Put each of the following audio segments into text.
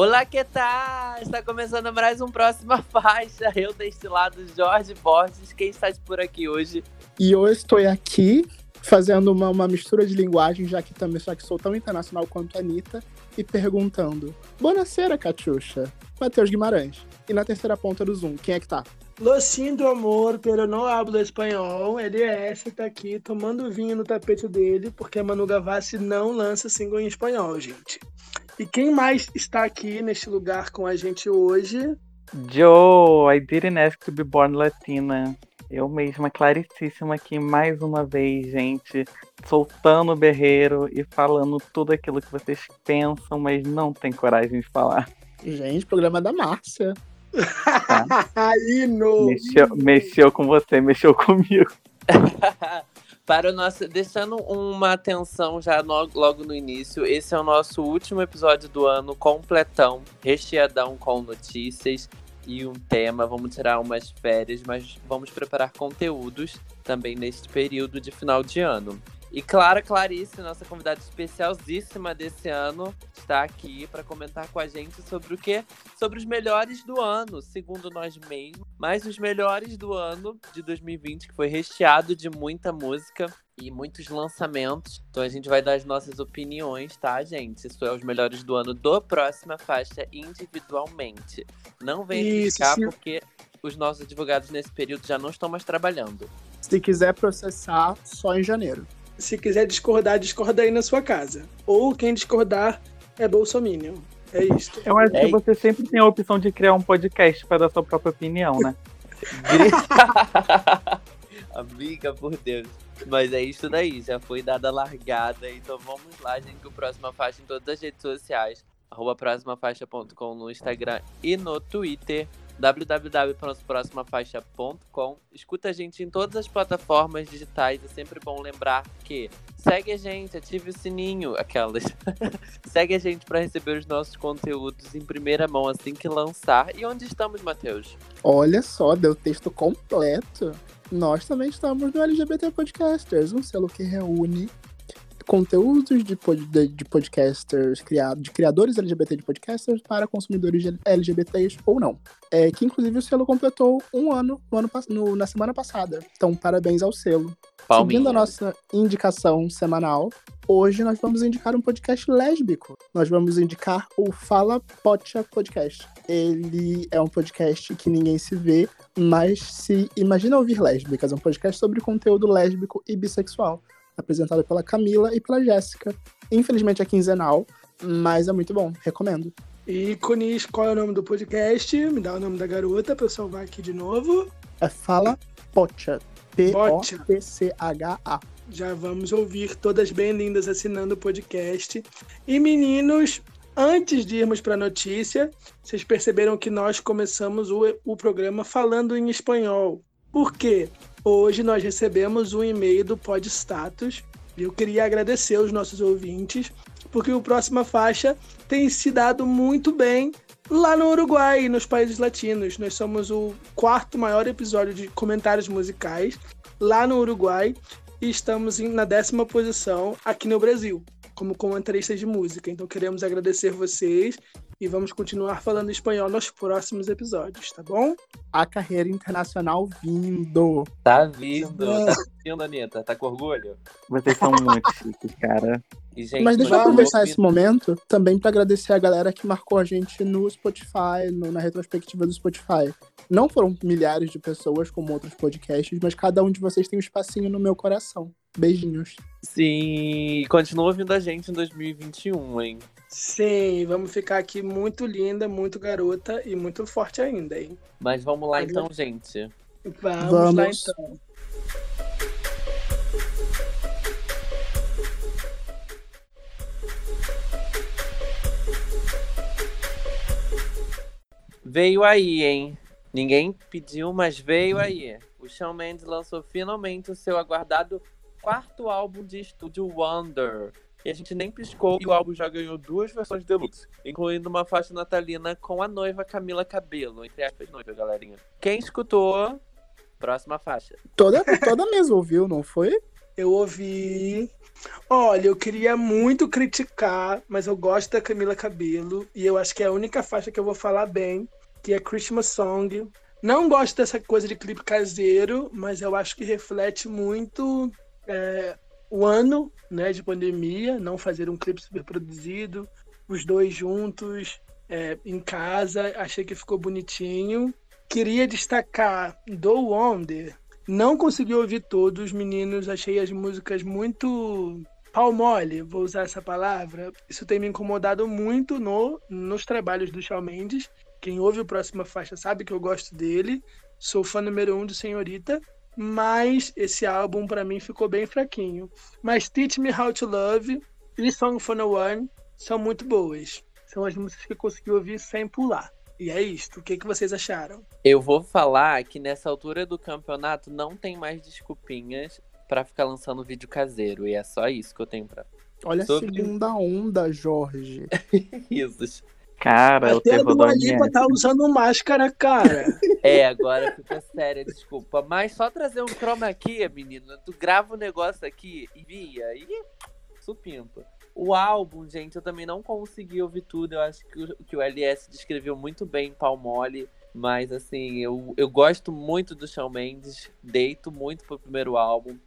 Olá, que tal? Está começando mais um Próxima Faixa. Eu deste lado, Jorge Borges. Quem está por aqui hoje? E hoje estou aqui fazendo uma, uma mistura de linguagem, já que também só que sou tão internacional quanto a Anitta, e perguntando: Bonaceira, Catiuxa. Matheus Guimarães. E na terceira ponta do Zoom, quem é que tá? Lo siento, amor, pero não hablo espanhol. Ele é essa, tá aqui tomando vinho no tapete dele, porque a Manu Gavassi não lança single em espanhol, gente. E quem mais está aqui neste lugar com a gente hoje? Joe, I didn't ask to be born Latina. Eu mesma, claricíssima aqui mais uma vez, gente, soltando o berreiro e falando tudo aquilo que vocês pensam, mas não tem coragem de falar. Gente, programa da Márcia. Tá. Hino! Mexeu, mexeu com você, mexeu comigo. Para o nosso. Deixando uma atenção já no, logo no início, esse é o nosso último episódio do ano completão, recheadão com notícias e um tema. Vamos tirar umas férias, mas vamos preparar conteúdos também neste período de final de ano. E Clara Clarice, nossa convidada especialíssima desse ano, está aqui para comentar com a gente sobre o quê? Sobre os melhores do ano, segundo nós mesmos. Mas os melhores do ano de 2020, que foi recheado de muita música e muitos lançamentos. Então a gente vai dar as nossas opiniões, tá, gente? Isso é os melhores do ano do próxima faixa individualmente. Não vem criticar porque os nossos advogados nesse período já não estão mais trabalhando. Se quiser processar, só em janeiro. Se quiser discordar, discorda aí na sua casa. Ou quem discordar é Bolsominion. É isso. Eu acho É que você sempre tem a opção de criar um podcast para dar sua própria opinião, né? Amiga, por Deus. Mas é isso daí, já foi dada a largada. Então vamos lá, gente, com a próxima faixa em todas as redes sociais. Arroba próximafaixa.com no Instagram e no Twitter. www.proximafaixa.com Escuta a gente em todas as plataformas digitais. É sempre bom lembrar que segue a gente, ative o sininho, aquelas. segue a gente para receber os nossos conteúdos em primeira mão assim que lançar. E onde estamos, Matheus? Olha só, deu texto completo. Nós também estamos no LGBT Podcasters, um selo que reúne conteúdos de, pod- de- de podcasters, criado, de criadores LGBT de podcasters para consumidores LGBTs ou não. É, que inclusive o selo completou um ano, no ano no- na semana passada. Então, parabéns ao selo. Palminha. Seguindo a nossa indicação semanal, hoje nós vamos indicar um podcast lésbico. Nós vamos indicar o Fala Pocha Podcast. Ele é um podcast que ninguém se vê, mas se imagina ouvir lésbicas. É um podcast sobre conteúdo lésbico e bissexual. Apresentado pela Camila e pela Jéssica. Infelizmente é quinzenal, mas é muito bom. Recomendo. E Conis, qual é o nome do podcast? Me dá o nome da garota pra eu salvar aqui de novo. É Fala Pocha. P-O-T-C-H-A. Já vamos ouvir todas bem lindas assinando o podcast. E meninos, antes de irmos para a notícia, vocês perceberam que nós começamos o, o programa falando em espanhol. Por quê? Hoje nós recebemos um e-mail do Podstatus e eu queria agradecer aos nossos ouvintes, porque o Próxima Faixa tem se dado muito bem lá no Uruguai e nos países latinos. Nós somos o quarto maior episódio de comentários musicais lá no Uruguai e estamos na décima posição aqui no Brasil, como comentaristas de música. Então queremos agradecer vocês e vamos continuar falando espanhol nos próximos episódios, tá bom? A carreira internacional vindo. Tá vindo, tá vindo, Anitta. Tá com orgulho? Vocês são muito chiques, cara. E, gente, Mas deixa eu aproveitar esse momento também para agradecer a galera que marcou a gente no Spotify, no- na retrospectiva do Spotify. Não foram milhares de pessoas como outros podcasts, mas cada um de vocês tem um espacinho no meu coração. Beijinhos. Sim, continua ouvindo a gente em 2021, hein? Sim, vamos ficar aqui muito linda, muito garota e muito forte ainda, hein? Mas vamos lá então, gente. Vamos, Vamos. lá então. Veio aí, hein? Ninguém pediu, mas veio aí. O Shawn Mendes lançou finalmente o seu aguardado quarto álbum de estúdio Wonder. E a gente nem piscou e o álbum já ganhou duas versões deluxe, incluindo uma faixa natalina com a noiva Camila Cabelo, entre aspas, noiva, galerinha. Quem escutou, próxima faixa. Toda, toda mesa ouviu, não foi? Eu ouvi. Olha, eu queria muito criticar, mas eu gosto da Camila Cabelo e eu acho que é a única faixa que eu vou falar bem, que é Christmas Song. Não gosto dessa coisa de clipe caseiro, mas eu acho que reflete muito é, o ano né, de pandemia, não fazer um clipe super produzido, os dois juntos é, em casa, achei que ficou bonitinho. Queria destacar do Wonder, não consegui ouvir todos, meninos, achei as músicas muito pau mole, vou usar essa palavra. Isso tem me incomodado muito no, nos trabalhos do Shawn Mendes. Quem ouve o próxima faixa sabe que eu gosto dele. Sou fã número um do Senhorita mas esse álbum para mim ficou bem fraquinho. Mas Teach Me How to Love e Song for No One são muito boas. São as músicas que eu consegui ouvir sem pular. E é isto. O que, que vocês acharam? Eu vou falar que nessa altura do campeonato não tem mais desculpinhas para ficar lançando vídeo caseiro. E é só isso que eu tenho pra. Olha Sobre... a segunda onda, Jorge. isso. Cara, Até o a Lipa tá usando máscara, cara. É, agora ficou sério, desculpa. Mas só trazer um chroma aqui, menina. Tu grava o um negócio aqui e via. E supimpa. O álbum, gente, eu também não consegui ouvir tudo. Eu acho que o, que o LS descreveu muito bem Palmole. Mas, assim, eu, eu gosto muito do Shawn Mendes. Deito muito pro primeiro álbum.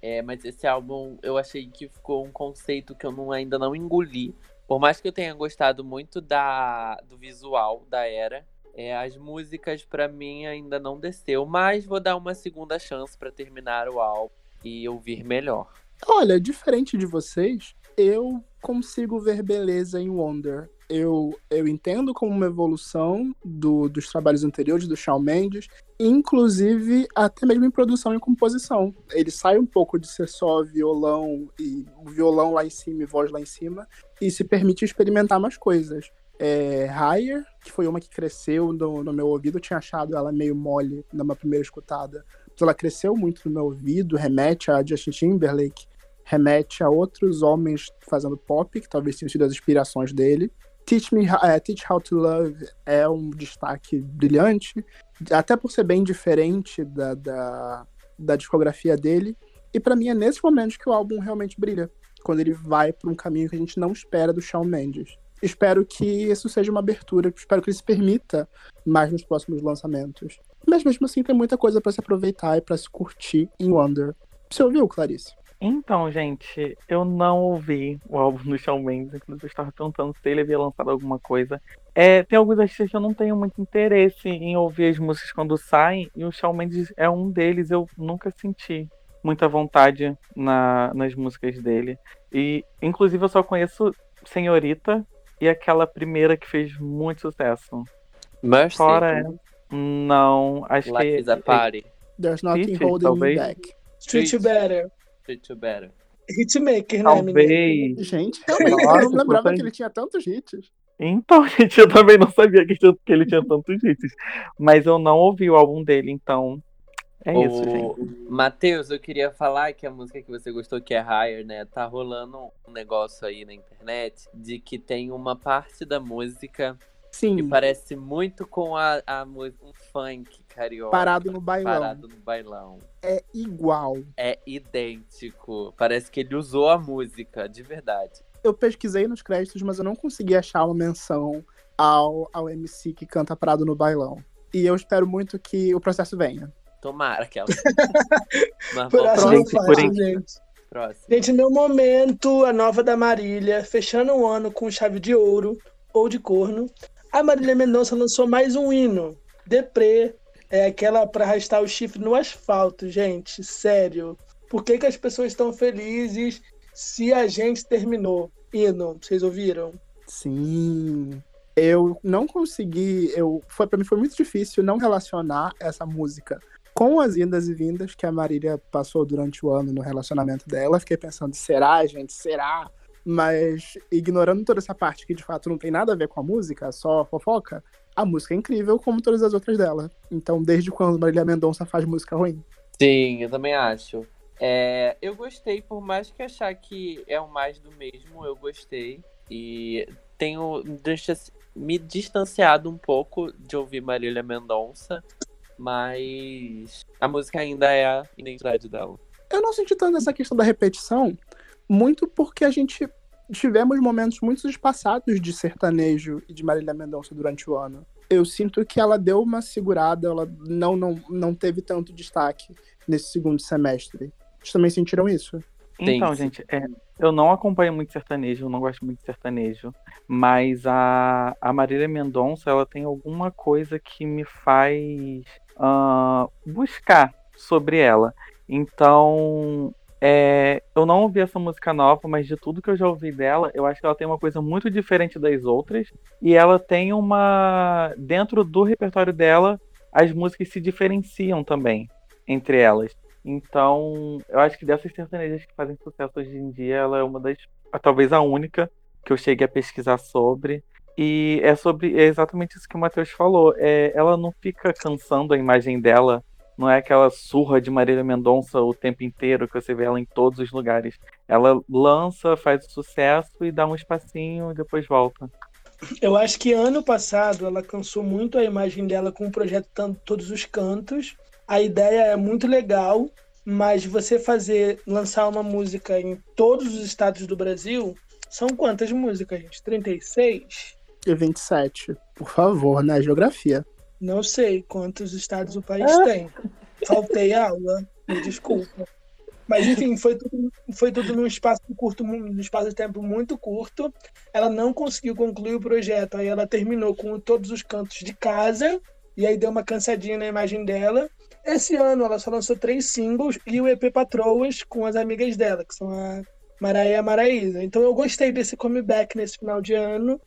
É, mas esse álbum eu achei que ficou um conceito que eu não, ainda não engoli. Por mais que eu tenha gostado muito da, do visual da era, é, as músicas para mim ainda não desceu, mas vou dar uma segunda chance para terminar o álbum e ouvir melhor. Olha, diferente de vocês, eu consigo ver beleza em Wonder eu, eu entendo como uma evolução do, dos trabalhos anteriores do Shawn Mendes, inclusive até mesmo em produção e composição. Ele sai um pouco de ser só violão e violão lá em cima e voz lá em cima e se permite experimentar mais coisas. É, Higher, que foi uma que cresceu no, no meu ouvido, eu tinha achado ela meio mole numa primeira escutada. Então ela cresceu muito no meu ouvido, remete a Justin Timberlake, remete a outros homens fazendo pop, que talvez tenham sido as inspirações dele. Teach Me uh, Teach How to Love é um destaque brilhante, até por ser bem diferente da, da, da discografia dele. E para mim é nesse momento que o álbum realmente brilha, quando ele vai para um caminho que a gente não espera do Shawn Mendes. Espero que isso seja uma abertura, espero que ele se permita mais nos próximos lançamentos. Mas mesmo assim tem muita coisa para se aproveitar e para se curtir em Wonder. Você ouviu, Clarice? Então, gente, eu não ouvi o álbum do Shawn Mendes, inclusive eu estava perguntando se ele havia lançado alguma coisa. É, tem alguns artistas que eu não tenho muito interesse em ouvir as músicas quando saem, e o Shawn Mendes é um deles, eu nunca senti muita vontade na, nas músicas dele. E, inclusive, eu só conheço Senhorita e aquela primeira que fez muito sucesso. Mercy. Fora não, acho Life que... is a party. There's nothing holding talvez. me back. Treat you better. Treat you better. Hitmaker, né, Talvez. né, Gente, realmente, Nossa, eu não lembrava que ele tinha tantos hits. Então, gente, eu também não sabia que, que ele tinha tantos hits. Mas eu não ouvi o álbum dele, então. É o... isso, gente. Matheus, eu queria falar que a música que você gostou, que é Higher, né? Tá rolando um negócio aí na internet de que tem uma parte da música Sim. que parece muito com a, a um funk carioca. Parado no bailão. Parado no bailão. É igual. É idêntico. Parece que ele usou a música, de verdade. Eu pesquisei nos créditos, mas eu não consegui achar uma menção ao, ao MC que canta Parado no bailão. E eu espero muito que o processo venha. Tomara que ela. Próximo, gente, por gente. Próximo. Gente, meu momento, a nova da Marília, fechando o ano com chave de ouro ou de corno. A Marília Mendonça lançou mais um hino, Deprê, é aquela para arrastar o chifre no asfalto, gente. Sério. Por que, que as pessoas estão felizes se a gente terminou? Hino, vocês ouviram? Sim. Eu não consegui. Eu, foi, para mim foi muito difícil não relacionar essa música com as indas e vindas que a Marília passou durante o ano no relacionamento dela. Fiquei pensando, será, gente? Será? Mas ignorando toda essa parte que de fato não tem nada a ver com a música, só fofoca, a música é incrível, como todas as outras dela. Então, desde quando Marília Mendonça faz música ruim? Sim, eu também acho. É, eu gostei, por mais que achar que é o mais do mesmo, eu gostei. E tenho me distanciado um pouco de ouvir Marília Mendonça, mas a música ainda é a identidade dela. Eu não senti tanto essa questão da repetição, muito porque a gente tivemos momentos muito espaçados de sertanejo e de Marília Mendonça durante o ano. Eu sinto que ela deu uma segurada, ela não, não, não teve tanto destaque nesse segundo semestre. Vocês também sentiram isso? Então, gente, é, eu não acompanho muito sertanejo, eu não gosto muito de sertanejo, mas a, a Marília Mendonça, ela tem alguma coisa que me faz uh, buscar sobre ela. Então, é, eu não ouvi essa música nova, mas de tudo que eu já ouvi dela, eu acho que ela tem uma coisa muito diferente das outras. E ela tem uma. Dentro do repertório dela, as músicas se diferenciam também entre elas. Então, eu acho que dessas sertanejas que fazem sucesso hoje em dia, ela é uma das. talvez a única que eu cheguei a pesquisar sobre. E é sobre é exatamente isso que o Matheus falou. É, ela não fica cansando a imagem dela. Não é aquela surra de Marília Mendonça o tempo inteiro que você vê ela em todos os lugares. Ela lança, faz sucesso e dá um espacinho e depois volta. Eu acho que ano passado ela cansou muito a imagem dela com o projeto Todos os Cantos a ideia é muito legal, mas você fazer, lançar uma música em todos os estados do Brasil, são quantas músicas, gente? 36? E 27. Por favor, né? Geografia. Não sei quantos estados o país ah. tem. Faltei aula, me desculpa. Mas enfim, foi tudo, foi tudo num espaço curto, num espaço de tempo muito curto. Ela não conseguiu concluir o projeto. Aí ela terminou com todos os cantos de casa. E aí deu uma cansadinha na imagem dela. Esse ano ela só lançou três singles e o EP Patroas com as amigas dela, que são a Maraia e a Maraísa. Então eu gostei desse comeback nesse final de ano,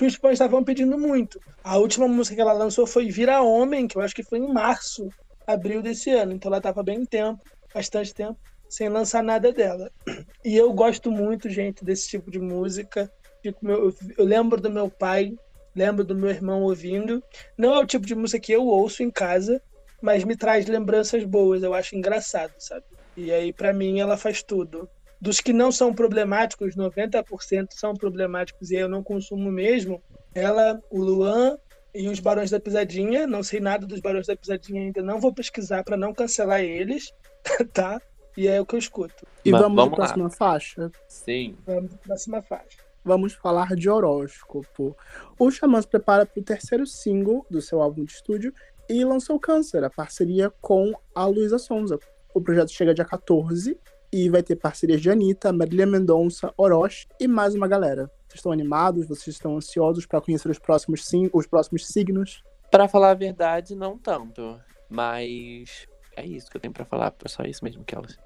que os fãs estavam pedindo muito. A última música que ela lançou foi Vira Homem, que eu acho que foi em março, abril desse ano. Então ela estava bem tempo, bastante tempo, sem lançar nada dela. E eu gosto muito, gente, desse tipo de música. Eu lembro do meu pai, lembro do meu irmão ouvindo. Não é o tipo de música que eu ouço em casa, mas me traz lembranças boas, eu acho engraçado, sabe? E aí, para mim, ela faz tudo. Dos que não são problemáticos, 90% são problemáticos e eu não consumo mesmo. Ela, o Luan e os Barões da Pisadinha, não sei nada dos Barões da Pisadinha ainda, não vou pesquisar para não cancelar eles, tá? E é o que eu escuto. E Mas, vamos, vamos para a próxima faixa? Sim. Vamos para a próxima faixa. Vamos falar de horóscopo. O Xamã se prepara para o terceiro single do seu álbum de estúdio e lançou Câncer, a parceria com a Luísa Sonza. O projeto chega dia 14 e vai ter parcerias de Anitta, Marília Mendonça, Orochi e mais uma galera. Vocês estão animados? Vocês estão ansiosos para conhecer os próximos, sim, os próximos signos? Para falar a verdade, não tanto. Mas é isso que eu tenho para falar. É só isso mesmo que elas.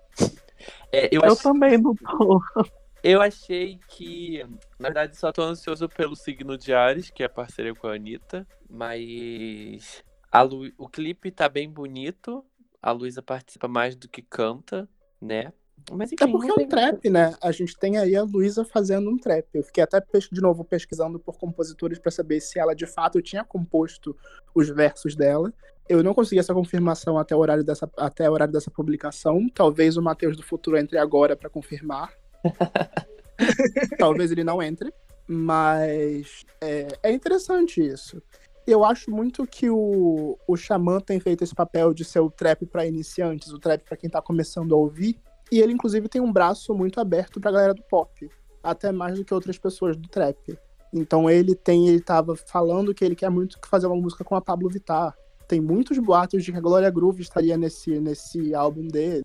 É, eu, eu ach... também não tô. Eu achei que, na verdade, só tô ansioso pelo signo de Ares, que é a parceria com a Anitta, mas Lu... O clipe tá bem bonito. A Luísa participa mais do que canta, né? Mas enfim, é porque é um trap, né? A gente tem aí a Luísa fazendo um trap. Eu fiquei até de novo pesquisando por compositores para saber se ela de fato tinha composto os versos dela. Eu não consegui essa confirmação até o horário dessa, até o horário dessa publicação. Talvez o Matheus do Futuro entre agora para confirmar. Talvez ele não entre. Mas é, é interessante isso. Eu acho muito que o, o Xamã tem feito esse papel de ser o trap para iniciantes, o trap para quem tá começando a ouvir. E ele, inclusive, tem um braço muito aberto pra galera do pop. Até mais do que outras pessoas do trap. Então ele tem, ele tava falando que ele quer muito fazer uma música com a Pablo Vittar. Tem muitos boatos de que a Glória Groove estaria nesse, nesse álbum dele.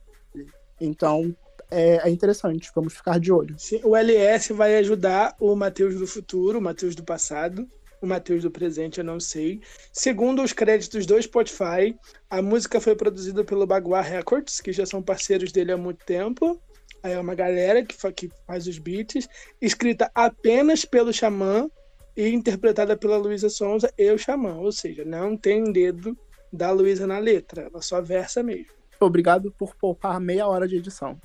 Então é, é interessante, vamos ficar de olho. Sim, o LS vai ajudar o Matheus do futuro, o Matheus do passado, o Matheus do presente eu não sei. Segundo os créditos do Spotify, a música foi produzida pelo Baguá Records, que já são parceiros dele há muito tempo. Aí é uma galera que, que faz os beats, escrita apenas pelo Xamã e interpretada pela Luísa Sonza e o Xamã. Ou seja, não tem dedo da Luísa na letra, ela só versa mesmo. Obrigado por poupar meia hora de edição.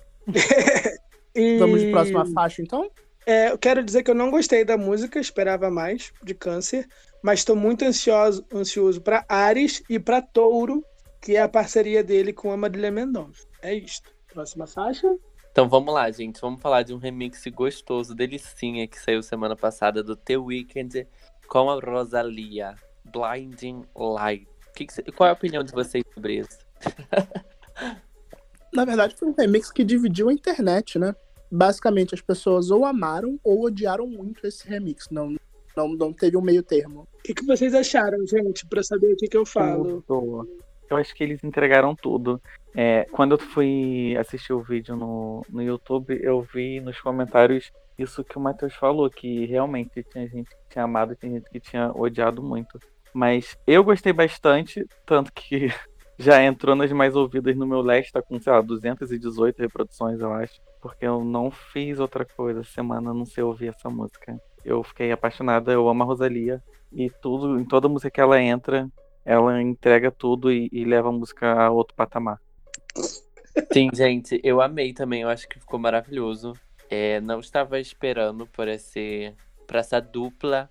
e... Vamos de próxima faixa, então? É, eu quero dizer que eu não gostei da música, esperava mais de Câncer, mas estou muito ansioso, ansioso para Ares e para Touro, que é a parceria dele com a Marília Mendonça. É isto. Próxima faixa. Então vamos lá, gente. Vamos falar de um remix gostoso, delicinha, que saiu semana passada do The Weeknd com a Rosalia, Blinding Light. Que que cê... Qual é a opinião de vocês sobre isso? Na verdade, foi um remix que dividiu a internet, né? Basicamente, as pessoas ou amaram ou odiaram muito esse remix. Não, não, não teve um meio termo. O que, que vocês acharam, gente, pra saber o que, que eu falo? Eu acho que eles entregaram tudo. É, quando eu fui assistir o vídeo no, no YouTube, eu vi nos comentários isso que o Matheus falou, que realmente tinha gente que tinha amado e tinha gente que tinha odiado muito. Mas eu gostei bastante, tanto que já entrou nas mais ouvidas no meu list, tá com, sei lá, 218 reproduções, eu acho. Porque eu não fiz outra coisa semana, não sei ouvir essa música. Eu fiquei apaixonada, eu amo a Rosalia. E tudo, em toda música que ela entra, ela entrega tudo e, e leva a música a outro patamar. Sim, gente, eu amei também, eu acho que ficou maravilhoso. É, não estava esperando por esse, essa dupla.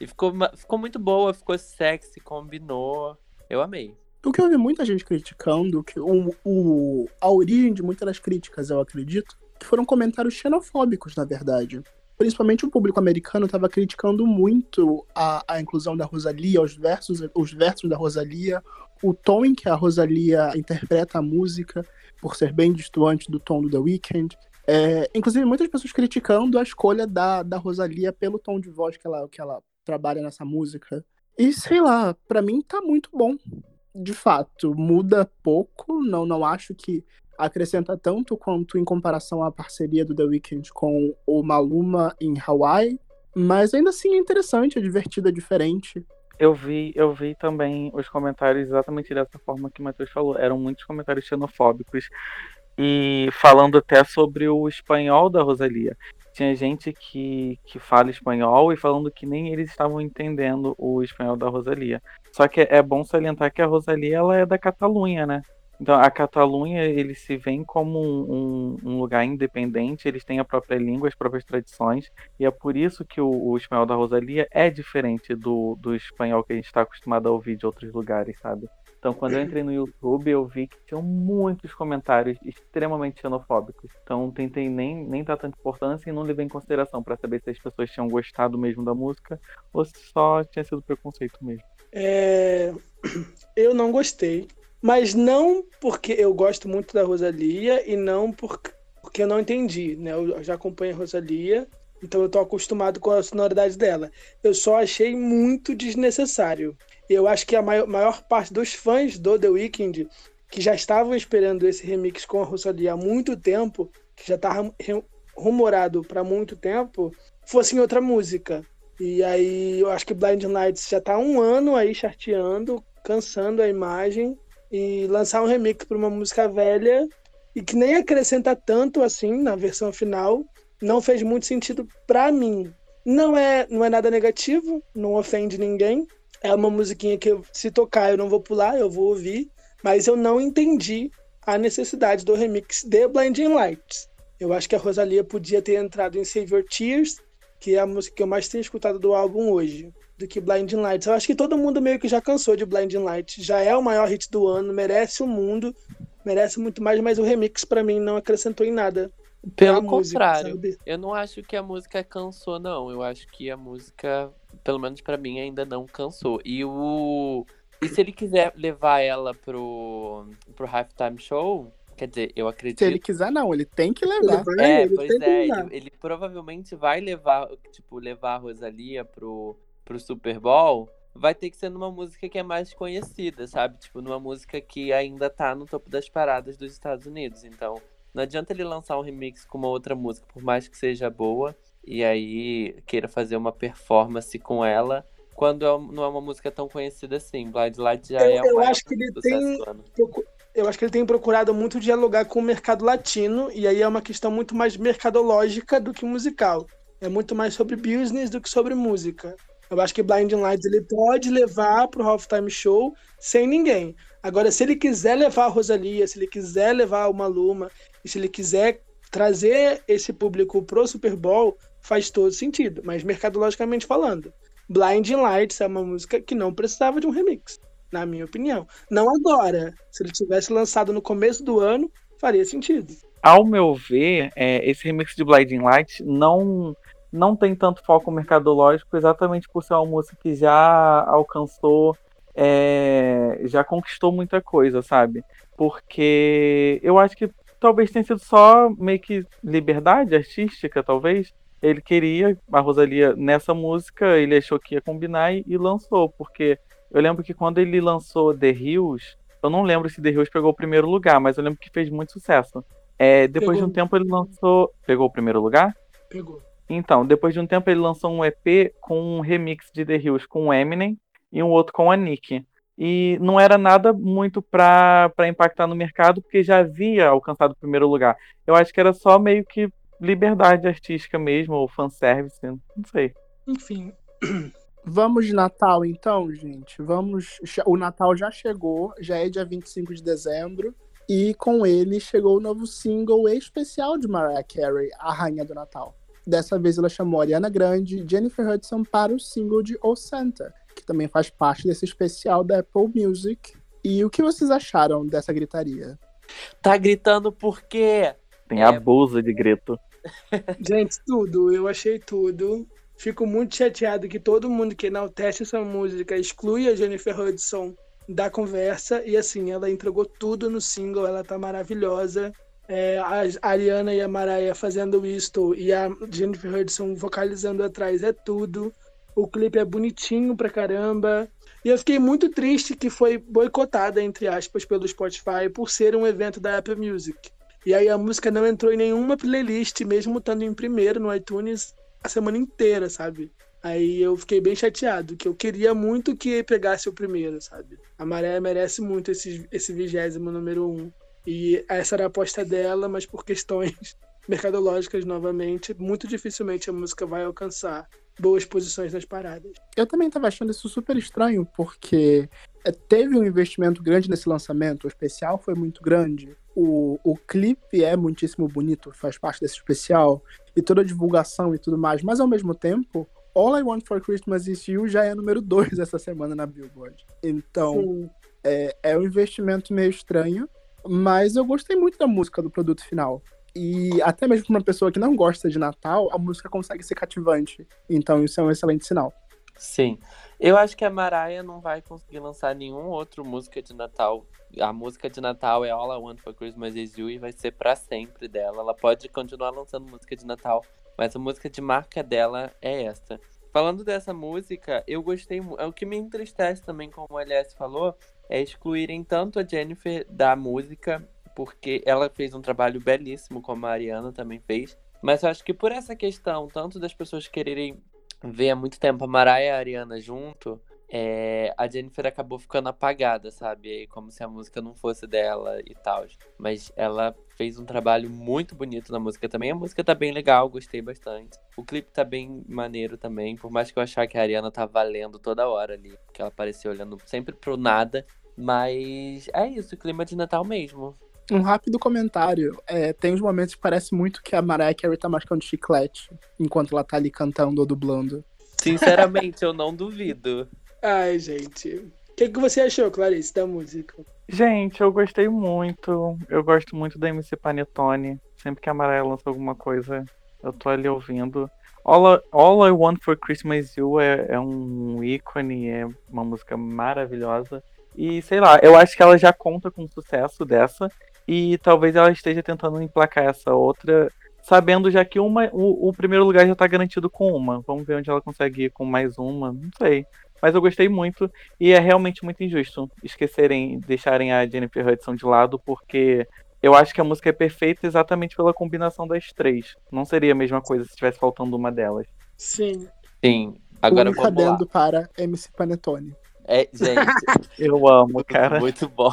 E ficou, ficou muito boa, ficou sexy, combinou. Eu amei. O que eu vi muita gente criticando, que o, o, a origem de muitas das críticas, eu acredito, que foram comentários xenofóbicos, na verdade. Principalmente o público americano estava criticando muito a, a inclusão da Rosalia, os versos, os versos da Rosalia, o tom em que a Rosalia interpreta a música, por ser bem distante do tom do The Weeknd. É, inclusive, muitas pessoas criticando a escolha da, da Rosalia pelo tom de voz que ela, que ela trabalha nessa música. E sei lá, para mim tá muito bom. De fato, muda pouco, não, não acho que acrescenta tanto quanto em comparação à parceria do The Weeknd com o Maluma em Hawaii, mas ainda assim é interessante, é divertido, é diferente. Eu vi, eu vi também os comentários exatamente dessa forma que o Matheus falou. Eram muitos comentários xenofóbicos e falando até sobre o espanhol da Rosalia. Tinha gente que, que fala espanhol e falando que nem eles estavam entendendo o espanhol da Rosalia. Só que é bom salientar que a Rosalia ela é da Catalunha, né? Então, a Catalunha, eles se veem como um, um, lugar independente, eles têm a própria língua, as próprias tradições, e é por isso que o, o espanhol da Rosalia é diferente do, do espanhol que a gente está acostumado a ouvir de outros lugares, sabe? Então, quando eu entrei no YouTube, eu vi que tinham muitos comentários extremamente xenofóbicos. Então, tentei nem, nem dar tanta importância e não levei em consideração para saber se as pessoas tinham gostado mesmo da música ou se só tinha sido preconceito mesmo. É... Eu não gostei. Mas não porque eu gosto muito da Rosalia e não porque, eu não entendi, né? Eu já acompanho a Rosalia, então eu tô acostumado com a sonoridade dela. Eu só achei muito desnecessário. Eu acho que a maior, maior parte dos fãs do The Weeknd, que já estavam esperando esse remix com a Rosalia há muito tempo, que já estava rumorado para muito tempo, fosse em outra música. E aí eu acho que Blind Lights já tá um ano aí charteando, cansando a imagem e lançar um remix para uma música velha e que nem acrescenta tanto assim na versão final, não fez muito sentido para mim. Não é, não é nada negativo, não ofende ninguém. É uma musiquinha que eu, se tocar eu não vou pular, eu vou ouvir, mas eu não entendi a necessidade do remix de Blinding Lights. Eu acho que a Rosalia podia ter entrado em Save Your Tears, que é a música que eu mais tenho escutado do álbum hoje do que Blinding Lights. Eu acho que todo mundo meio que já cansou de Blinding Lights. Já é o maior hit do ano, merece o mundo, merece muito mais, mas o remix para mim não acrescentou em nada. Pelo contrário, música, eu não acho que a música cansou, não. Eu acho que a música, pelo menos para mim, ainda não cansou. E o. E se ele quiser levar ela pro, pro halftime show, Quer dizer, eu acredito. Se ele quiser, não, ele tem que levar. Ele é, ele pois é, ele, ele, provavelmente vai levar, tipo, levar a Rosalia pro, pro Super Bowl, vai ter que ser numa música que é mais conhecida, sabe? Tipo, numa música que ainda tá no topo das paradas dos Estados Unidos. Então, não adianta ele lançar um remix com uma outra música, por mais que seja boa, e aí queira fazer uma performance com ela, quando é não é uma música tão conhecida assim. Blind Light já eu, é Eu acho que ele tem. Eu acho que ele tem procurado muito dialogar com o mercado latino, e aí é uma questão muito mais mercadológica do que musical. É muito mais sobre business do que sobre música. Eu acho que Blinding Lights ele pode levar pro Halftime Show sem ninguém. Agora, se ele quiser levar a Rosalia, se ele quiser levar uma Luma, e se ele quiser trazer esse público pro Super Bowl, faz todo sentido. Mas mercadologicamente falando, Blinding Lights é uma música que não precisava de um remix, na minha opinião. Não agora. Se ele tivesse lançado no começo do ano, faria sentido. Ao meu ver, é, esse remix de Blinding Lights não não tem tanto foco mercadológico, exatamente por ser uma música que já alcançou é, já conquistou muita coisa, sabe? Porque eu acho que talvez tenha sido só meio que liberdade artística, talvez. Ele queria a Rosalia nessa música, ele achou que ia combinar e, e lançou, porque eu lembro que quando ele lançou The Hills, eu não lembro se The Hills pegou o primeiro lugar, mas eu lembro que fez muito sucesso. É, depois pegou. de um tempo ele lançou. Pegou o primeiro lugar? Pegou. Então, depois de um tempo ele lançou um EP com um remix de The Hills com o Eminem e um outro com a Nick. E não era nada muito para impactar no mercado, porque já havia alcançado o primeiro lugar. Eu acho que era só meio que liberdade artística mesmo, ou fanservice, não sei. Enfim. Vamos de Natal então, gente. Vamos. O Natal já chegou, já é dia 25 de dezembro. E com ele chegou o novo single especial de Mariah Carey, A Rainha do Natal. Dessa vez ela chamou Ariana Grande e Jennifer Hudson para o single de O Santa, que também faz parte desse especial da Apple Music. E o que vocês acharam dessa gritaria? Tá gritando por quê? Tem é... abuso de grito. Gente, tudo. Eu achei tudo. Fico muito chateado que todo mundo que enaltece essa música exclui a Jennifer Hudson da conversa. E assim, ela entregou tudo no single, ela tá maravilhosa. É, a Ariana e a Mariah fazendo isto e a Jennifer Hudson vocalizando atrás é tudo. O clipe é bonitinho pra caramba. E eu fiquei muito triste que foi boicotada, entre aspas, pelo Spotify por ser um evento da Apple Music. E aí a música não entrou em nenhuma playlist, mesmo estando em primeiro no iTunes a semana inteira, sabe? Aí eu fiquei bem chateado, que eu queria muito que pegasse o primeiro, sabe? A Maré merece muito esse, esse vigésimo número um. E essa era a aposta dela, mas por questões mercadológicas, novamente, muito dificilmente a música vai alcançar boas posições nas paradas. Eu também estava achando isso super estranho, porque é, teve um investimento grande nesse lançamento, o especial foi muito grande, o, o clipe é muitíssimo bonito, faz parte desse especial, e toda a divulgação e tudo mais, mas ao mesmo tempo, All I Want for Christmas Is You já é número 2 essa semana na Billboard. Então, é, é um investimento meio estranho, mas eu gostei muito da música do produto final. E até mesmo para uma pessoa que não gosta de Natal, a música consegue ser cativante. Então isso é um excelente sinal. Sim. Eu acho que a Mariah não vai conseguir lançar nenhum outro música de Natal. A música de Natal é All I Want for Christmas Is You e vai ser para sempre dela. Ela pode continuar lançando música de Natal, mas a música de marca dela é essa. Falando dessa música, eu gostei. É o que me entristece também, como o LS falou, é excluírem tanto a Jennifer da música porque ela fez um trabalho belíssimo, como a Ariana também fez. Mas eu acho que por essa questão, tanto das pessoas quererem ver há muito tempo a Mariah e a Ariana junto, é, a Jennifer acabou ficando apagada, sabe? Como se a música não fosse dela e tal. Mas ela fez um trabalho muito bonito na música também. A música tá bem legal, gostei bastante. O clipe tá bem maneiro também, por mais que eu achar que a Ariana tá valendo toda hora ali, que ela apareceu olhando sempre pro nada. Mas é isso, clima de Natal mesmo. Um rápido comentário. É, tem uns momentos que parece muito que a Mariah Carey tá mascando chiclete enquanto ela tá ali cantando ou dublando. Sinceramente, eu não duvido. Ai, gente. O que, que você achou, Clarice, da música? Gente, eu gostei muito. Eu gosto muito da MC Panetone. Sempre que a Mariah lança alguma coisa, eu tô ali ouvindo. All I, All I Want for Christmas You é, é um ícone, é uma música maravilhosa. E sei lá, eu acho que ela já conta com o sucesso dessa e talvez ela esteja tentando emplacar essa outra, sabendo já que uma, o, o primeiro lugar já está garantido com uma. Vamos ver onde ela consegue ir com mais uma, não sei. Mas eu gostei muito e é realmente muito injusto esquecerem, deixarem a Jennifer Hudson de lado, porque eu acho que a música é perfeita exatamente pela combinação das três. Não seria a mesma coisa se estivesse faltando uma delas. Sim. Sim. Agora um vamos lá. para MC Panetone. É, gente. eu amo, cara. Muito bom.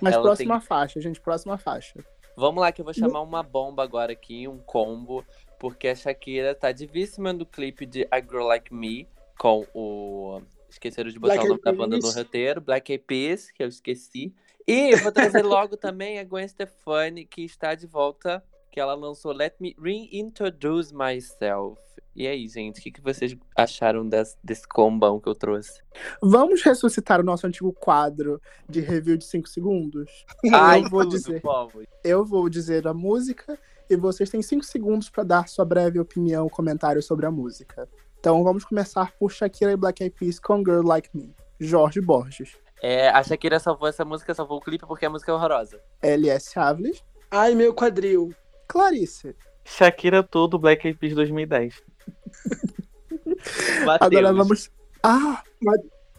Mas Ela próxima tem... faixa, gente, próxima faixa. Vamos lá que eu vou chamar uma bomba agora aqui, um combo, porque a Shakira tá divíssima no clipe de A Girl Like Me com o esqueceram de botar Black o nome da banda no roteiro, Black Eyed Peas, que eu esqueci. E eu vou trazer logo também a Gwen Stefani, que está de volta, que ela lançou Let Me Reintroduce Myself. E aí, gente, o que, que vocês acharam desse, desse combão que eu trouxe? Vamos ressuscitar o nosso antigo quadro de review de 5 segundos? Ai, eu vou tudo, dizer. Povo. Eu vou dizer a música e vocês têm 5 segundos para dar sua breve opinião, comentário sobre a música. Então vamos começar por Shakira e Black Eyed Peas com Girl Like Me. Jorge Borges. É, a Shakira salvou essa música, salvou o clipe porque a música é horrorosa. LS Aves. Ai, meu quadril. Clarice. Shakira tudo, Black Eyed Peas 2010. Mateus. Agora vamos. Ah!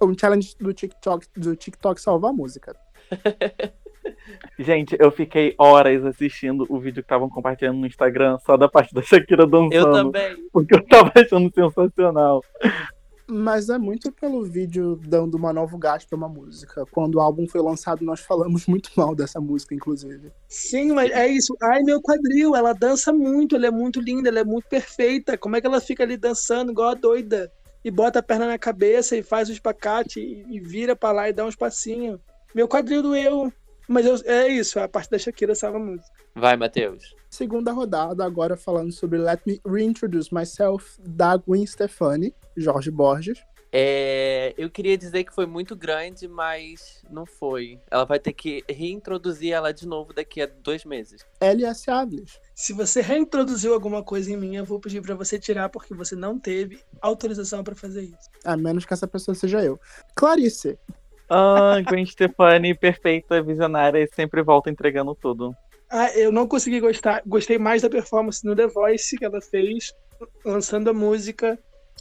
Um challenge do TikTok, do TikTok salvar a música. Gente, eu fiquei horas assistindo o vídeo que estavam compartilhando no Instagram só da parte da Shakira dançando. Eu também. Porque eu tava achando sensacional. Mas é muito pelo vídeo dando uma novo gás pra uma música. Quando o álbum foi lançado, nós falamos muito mal dessa música, inclusive. Sim, mas é isso. Ai, meu quadril. Ela dança muito, ela é muito linda, ela é muito perfeita. Como é que ela fica ali dançando igual a doida? E bota a perna na cabeça e faz o espacate e, e vira pra lá e dá uns passinhos. Meu quadril doeu. Mas eu- é isso, a parte da Shakira salva a música. Vai, Matheus. Segunda rodada, agora falando sobre Let Me Reintroduce Myself, da Gwen Stefani, Jorge Borges. É, eu queria dizer que foi muito grande, mas não foi. Ela vai ter que reintroduzir ela de novo daqui a dois meses. LS Aves. Se você reintroduziu alguma coisa em mim, eu vou pedir pra você tirar porque você não teve autorização pra fazer isso. A menos que essa pessoa seja eu. Clarice. Ah, Gwen Stefani, perfeita, visionária e sempre volta entregando tudo. Ah, eu não consegui gostar. Gostei mais da performance no The Voice que ela fez, lançando a música,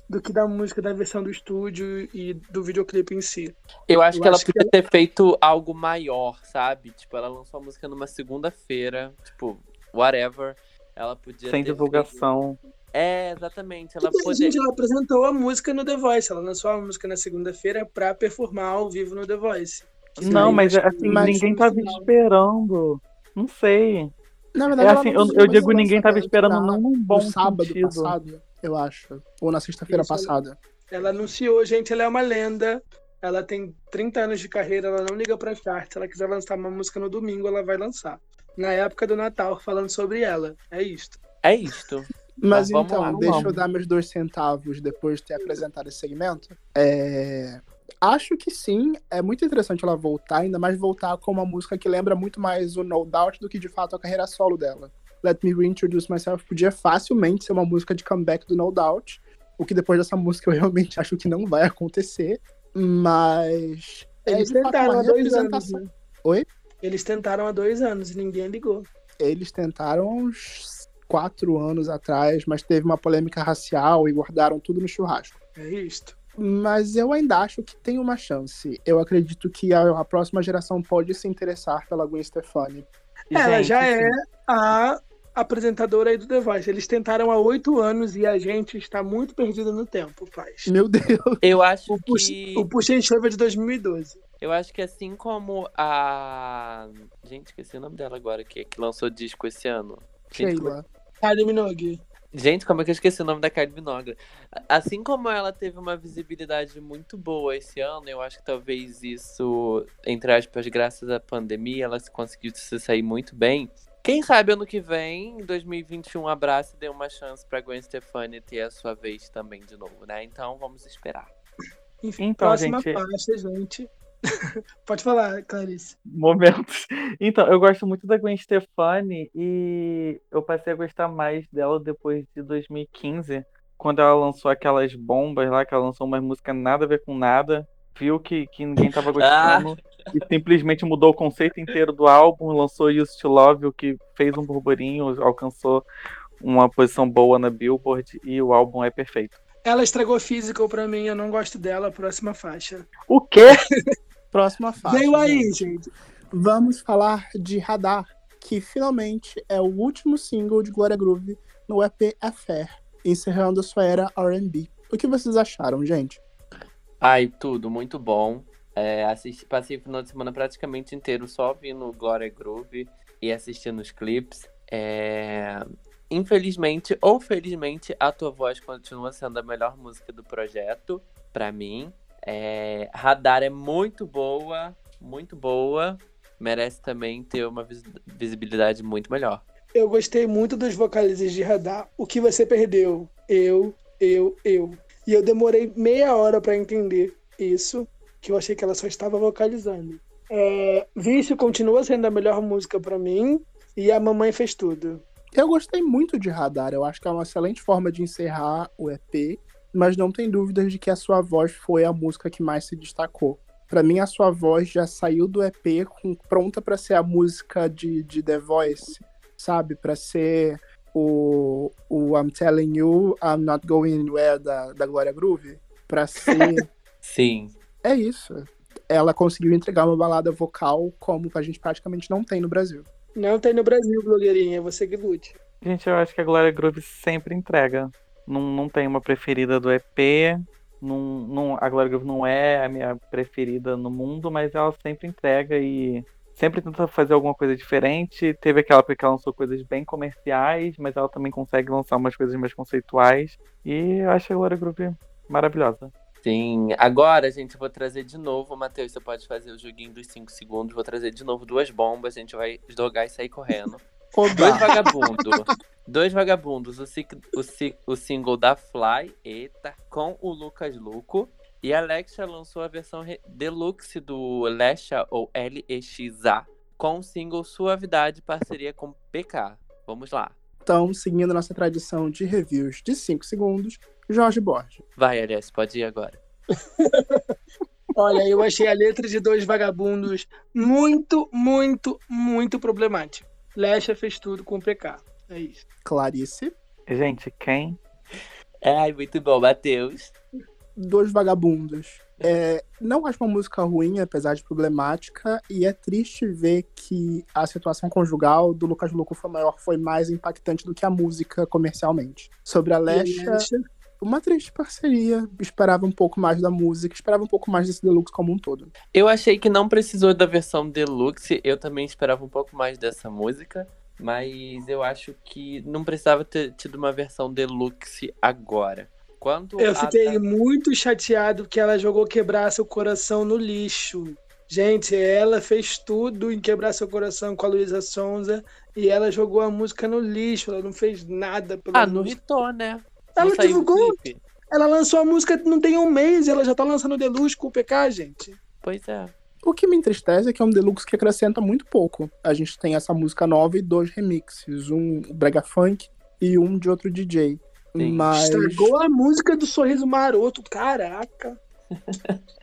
do que da música da versão do estúdio e do videoclipe em si. Eu acho Eu que ela acho que podia ter feito algo maior, sabe? Tipo, ela lançou a música numa segunda-feira, tipo, whatever. Ela podia Sem ter divulgação. feito- É, exatamente. Ela Porque, podia. gente, ela apresentou a música no The Voice. Ela lançou a música na segunda-feira pra performar ao vivo no The Voice. Não, mas assim, mas ninguém tava esperando. Não sei. Na É verdade, ela assim, não eu, eu digo ninguém tava esperando não num bom no sábado sentido. passado, eu acho. Ou na sexta-feira ela- passada. Ela anunciou, gente, ela é uma lenda. Ela tem 30 anos de carreira, ela não liga pra chart. Se ela quiser lançar uma música no domingo, ela vai lançar. Na época do Natal, falando sobre ela. É isto. É isto. Mas vamos então, lá, deixa vamos. eu dar meus dois centavos depois de ter apresentado esse segmento. É, Acho que sim, é muito interessante ela voltar, ainda mais voltar com uma música que lembra muito mais o No Doubt do que de fato a carreira solo dela. Let Me Reintroduce Myself podia facilmente ser uma música de comeback do No Doubt, o que depois dessa música eu realmente acho que não vai acontecer, mas é Eles fato tentaram há dois anos. Né? Oi? Eles tentaram há dois anos e ninguém ligou. Eles tentaram uns quatro anos atrás, mas teve uma polêmica racial e guardaram tudo no churrasco. É isto. Mas eu ainda acho que tem uma chance. Eu acredito que a, a próxima geração pode se interessar pela Gwen Stefani. Ela Gente, já assim, é a apresentadora aí do The Voice. Eles tentaram há oito anos e a gente está muito perdido no tempo, paz. Meu Deus. Eu acho O que. o Puxa em Chuva é de 2012. Eu acho que assim como a. Gente, esqueci o nome dela agora, que, que lançou disco esse ano. Sheila. Kylie Minogue. Gente, como é que eu esqueci o nome da Kylie Minogue? Assim como ela teve uma visibilidade muito boa esse ano, eu acho que talvez isso, entre aspas, graças à pandemia, ela conseguiu se sair muito bem. Quem sabe ano que vem, em 2021, abraça e dê uma chance pra Gwen Stefani ter a sua vez também de novo, né? Então vamos esperar. Enfim, Então, próxima gente- faixa, gente. Pode falar, Clarice. momentos. Então, eu gosto muito da Gwen Stefani e eu passei a gostar mais dela depois de 2015, quando ela lançou aquelas bombas lá, que ela lançou umas músicas nada a ver com nada, viu que, que ninguém tava gostando e simplesmente mudou o conceito inteiro do álbum, lançou Used to Love, o que fez um burburinho, alcançou uma posição boa na Billboard e o álbum é perfeito. Ela estragou Physical pra mim, eu não gosto dela. Próxima faixa. O quê? Próxima faixa. Veio aí, gente. gente. Vamos falar de Radar, que finalmente é o último single de Glória Groove no EP Affair, encerrando sua era R&B. O que vocês acharam, gente? Ai, tudo, muito bom. É, assisti, passei o final de semana praticamente inteiro só ouvindo Gloria Groove e assistindo os clipes. É, Infelizmente ou felizmente, a tua voz continua sendo a melhor música do projeto, pra mim. É, Radar é muito boa, muito boa. Merece também ter uma vis- visibilidade muito melhor. Eu gostei muito dos vocalizes de Radar. O que você perdeu? Eu, eu, eu. E eu demorei meia hora pra entender isso, que eu achei que ela só estava vocalizando. É, Vício continua sendo a melhor música pra mim, e a Mamãe Fez Tudo. Eu gostei muito de Radar, eu acho que é uma excelente forma de encerrar o EP, mas não tem dúvidas de que a sua voz foi a música que mais se destacou. Pra mim, a sua voz já saiu do EP com, pronta para ser a música de, de The Voice, sabe? Para ser o, o I'm Telling You, I'm Not Going Anywhere da, da Glória Groove. Pra ser. Sim. É isso. Ela conseguiu entregar uma balada vocal como a gente praticamente não tem no Brasil. Não tem no Brasil, blogueirinha. Você que lute. Gente, eu acho que a Glória Groove sempre entrega. Não, não tem uma preferida do EP. Não, não, a Glória Groove não é a minha preferida no mundo, mas ela sempre entrega e sempre tenta fazer alguma coisa diferente. Teve aquela época que ela lançou coisas bem comerciais, mas ela também consegue lançar umas coisas mais conceituais. E eu acho a Glória Groove maravilhosa. Sim, agora, gente, eu vou trazer de novo, Matheus, você pode fazer o joguinho dos 5 segundos, vou trazer de novo duas bombas, a gente vai jogar e sair correndo. Oba! Dois vagabundos. Dois vagabundos. O, o, o single da Fly, eita, com o Lucas Luco. E a Alexia lançou a versão deluxe do Lesha, ou L-E-X-A, com o single Suavidade, parceria com PK. Vamos lá. Então, seguindo nossa tradição de reviews de 5 segundos, Jorge Borges. Vai, Aliás, pode ir agora. Olha, eu achei a letra de Dois Vagabundos muito, muito, muito problemática. Lesha fez tudo com o PK. É isso. Clarice. Gente, quem? Ai, muito bom, Matheus. Dois Vagabundos. É, não acho uma música ruim, apesar de problemática, e é triste ver que a situação conjugal do Lucas Luco foi maior, foi mais impactante do que a música comercialmente. Sobre a E Lesha, uma triste parceria. Esperava um pouco mais da música, esperava um pouco mais desse deluxe como um todo. Eu achei que não precisou da versão deluxe. Eu também esperava um pouco mais dessa música. Mas eu acho que não precisava ter tido uma versão deluxe agora. Quanto Eu a fiquei da- muito chateado que ela jogou quebrar seu coração no lixo. Gente, ela fez tudo em quebrar seu coração com a Luísa Sonza e ela jogou a música no lixo. Ela não fez nada pela Ah, não música. hitou, né? Ela divulgou. Ela lançou a música não tem um mês e ela já tá lançando o Deluxe com o PK, gente. Pois é. O que me entristece é que é um deluxe que acrescenta muito pouco. A gente tem essa música nova e dois remixes, um brega funk e um de outro DJ. Sim. Mas Estragou a música do Sorriso Maroto. Caraca.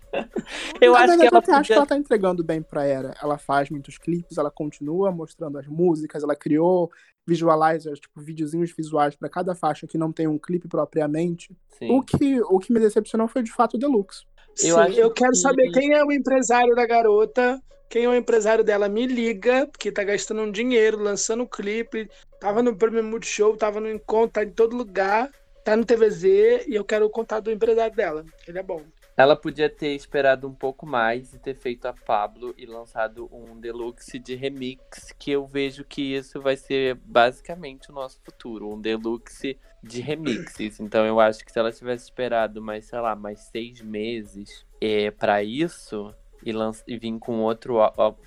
Eu Na acho verdade, que ela eu até acho que podia... ela tá entregando bem pra era. Ela faz muitos clipes, ela continua mostrando as músicas, ela criou visualizers, tipo, videozinhos visuais pra cada faixa que não tem um clipe propriamente. Sim. O que, o que me decepcionou foi de fato o deluxe. Eu Sim, eu quero que- saber quem é o empresário da garota. Quem é o empresário dela, me liga, porque tá gastando um dinheiro, lançando um clipe. Tava no Prêmio Multishow, tava no encontro, tá em todo lugar, tá no TVZ, e eu quero o contato do empresário dela. Ele é bom. Ela podia ter esperado um pouco mais e ter feito a Pablo e lançado um deluxe de remix, que eu vejo que isso vai ser basicamente o nosso futuro, um deluxe de remixes. Então eu acho que se ela tivesse esperado mais, sei lá, mais seis meses é, para isso e, e vir com outro,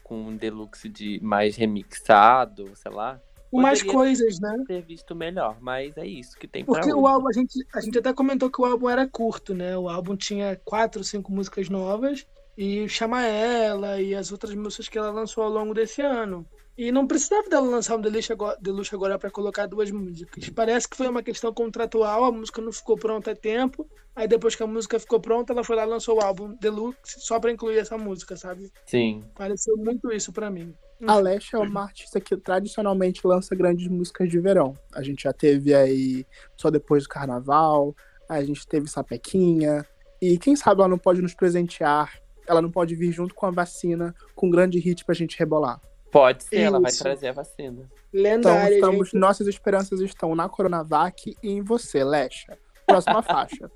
com um deluxe de mais remixado, sei lá, mais coisas, né? ter visto melhor. Mas é isso que tem Porque o álbum, a gente, a gente até comentou que o álbum era curto, né? O álbum tinha quatro, cinco músicas novas e chama ela e as outras músicas que ela lançou ao longo desse ano. E não precisava dela lançar um Deluxe agora, Deluxe agora para colocar duas músicas. Parece que foi uma questão contratual, a música não ficou pronta a tempo. Aí depois que a música ficou pronta, ela foi lá e lançou o álbum Deluxe só para incluir essa música, sabe? Sim. Pareceu muito isso para mim. A Lesha é uma artista que tradicionalmente lança grandes músicas de verão. A gente já teve aí Só Depois do Carnaval, a gente teve Sapequinha, e quem sabe ela não pode nos presentear, ela não pode vir junto com a vacina com um grande hit pra gente rebolar. Pode ser, ela vai Isso. trazer a vacina. Então, Lendária, estamos, gente. nossas esperanças estão na Coronavac e em você, Lesha. Próxima faixa.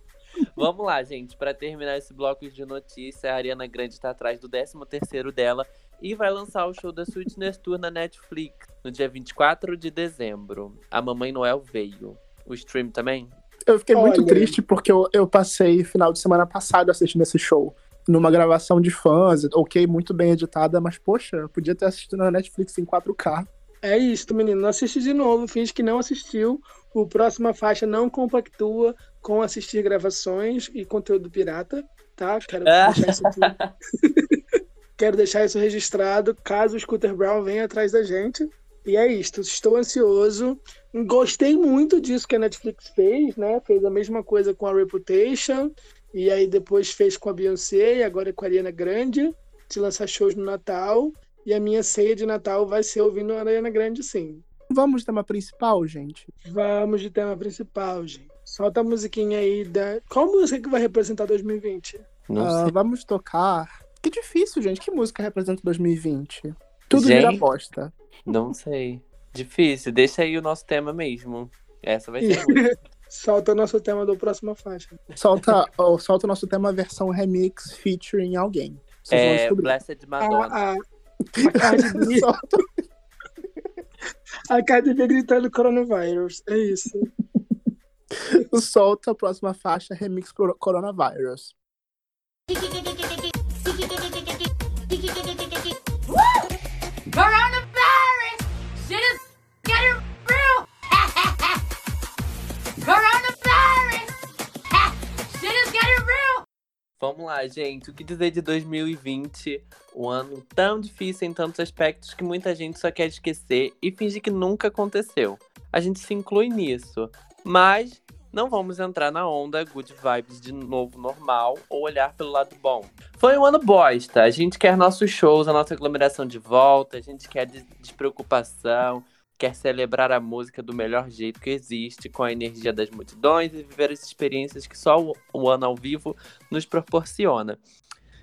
Vamos lá, gente. Pra terminar esse bloco de notícias, a Ariana Grande tá atrás do 13º dela e vai lançar o show da Sweetness Tour na Netflix no dia 24 de dezembro. A Mamãe Noel veio. O stream também? Eu fiquei muito Olha. triste porque eu, eu passei final de semana passado assistindo esse show. Numa gravação de fãs, ok, muito bem editada, mas poxa, eu podia ter assistido na Netflix em 4K. É isso, menino. Não assiste de novo, finge que não assistiu. O próxima faixa não compactua com assistir gravações e conteúdo pirata, tá? Quero Ah. deixar isso aqui. Quero deixar isso registrado caso o Scooter Brown venha atrás da gente. E é isto. Estou ansioso. Gostei muito disso que a Netflix fez, né? Fez a mesma coisa com a Reputation. E aí depois fez com a Beyoncé e agora é com a Ariana Grande, de lançar shows no Natal. E a minha ceia de Natal vai ser ouvindo a Ariana Grande, sim. Vamos de tema principal, gente? Vamos de tema principal, gente. Solta a musiquinha aí da. Qual música que vai representar 2020? Não Ah, sei. vamos tocar. Que difícil, gente. Que música representa 2020? Tudo Gente. vira aposta. Não sei. Difícil. Deixa aí o nosso tema mesmo. Essa vai ser muito. Solta o nosso tema do próxima faixa. Solta, oh, solta o nosso tema versão remix featuring alguém. Vocês vão É descobrir. Blessed Madonna. A, a, a Solta- a Cardi B gritando coronavírus. É isso. solta a próxima faixa remix cor- Coronavirus. Coronavirus! Shit is getting real! Coronavirus! Shit is getting real! Vamos lá, gente. O que dizer de 2020? Um ano tão difícil em tantos aspectos que muita gente só quer esquecer e fingir que nunca aconteceu. A gente se inclui nisso. Mas não vamos entrar na onda good vibes de novo normal ou olhar pelo lado bom. Foi um ano bosta. A gente quer nossos shows, a nossa aglomeração de volta, a gente quer des- despreocupação, quer celebrar a música do melhor jeito que existe, com a energia das multidões e viver as experiências que só o- ano ao vivo nos proporciona.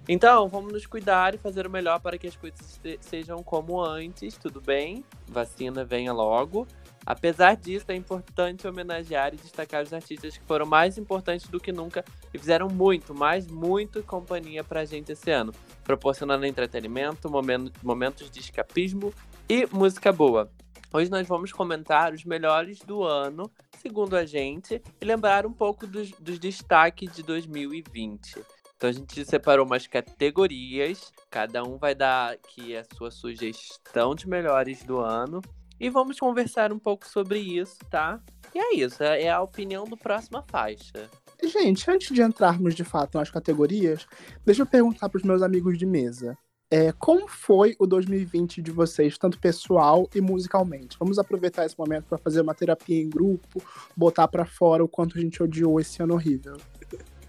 Então, vamos nos cuidar e fazer o melhor para que as coisas se- sejam como antes, tudo bem? Vacina venha logo. Apesar disso, é importante homenagear e destacar os artistas que foram mais importantes do que nunca e fizeram muito, mas muito companhia pra gente esse ano, proporcionando entretenimento, momen- momentos de escapismo e música boa. Hoje nós vamos comentar os melhores do ano, segundo a gente, e lembrar um pouco dos, dos destaques de 2020. Então a gente separou umas categorias, cada um vai dar aqui a sua sugestão de melhores do ano. E vamos conversar um pouco sobre isso, tá? E é isso, é é a opinião do próxima faixa. Gente, antes de entrarmos de fato nas categorias, deixa eu perguntar para os meus amigos de mesa. É, como foi o 2020 de vocês, tanto pessoal e musicalmente? Vamos aproveitar esse momento para fazer uma terapia em grupo, botar para fora o quanto a gente odiou esse ano horrível.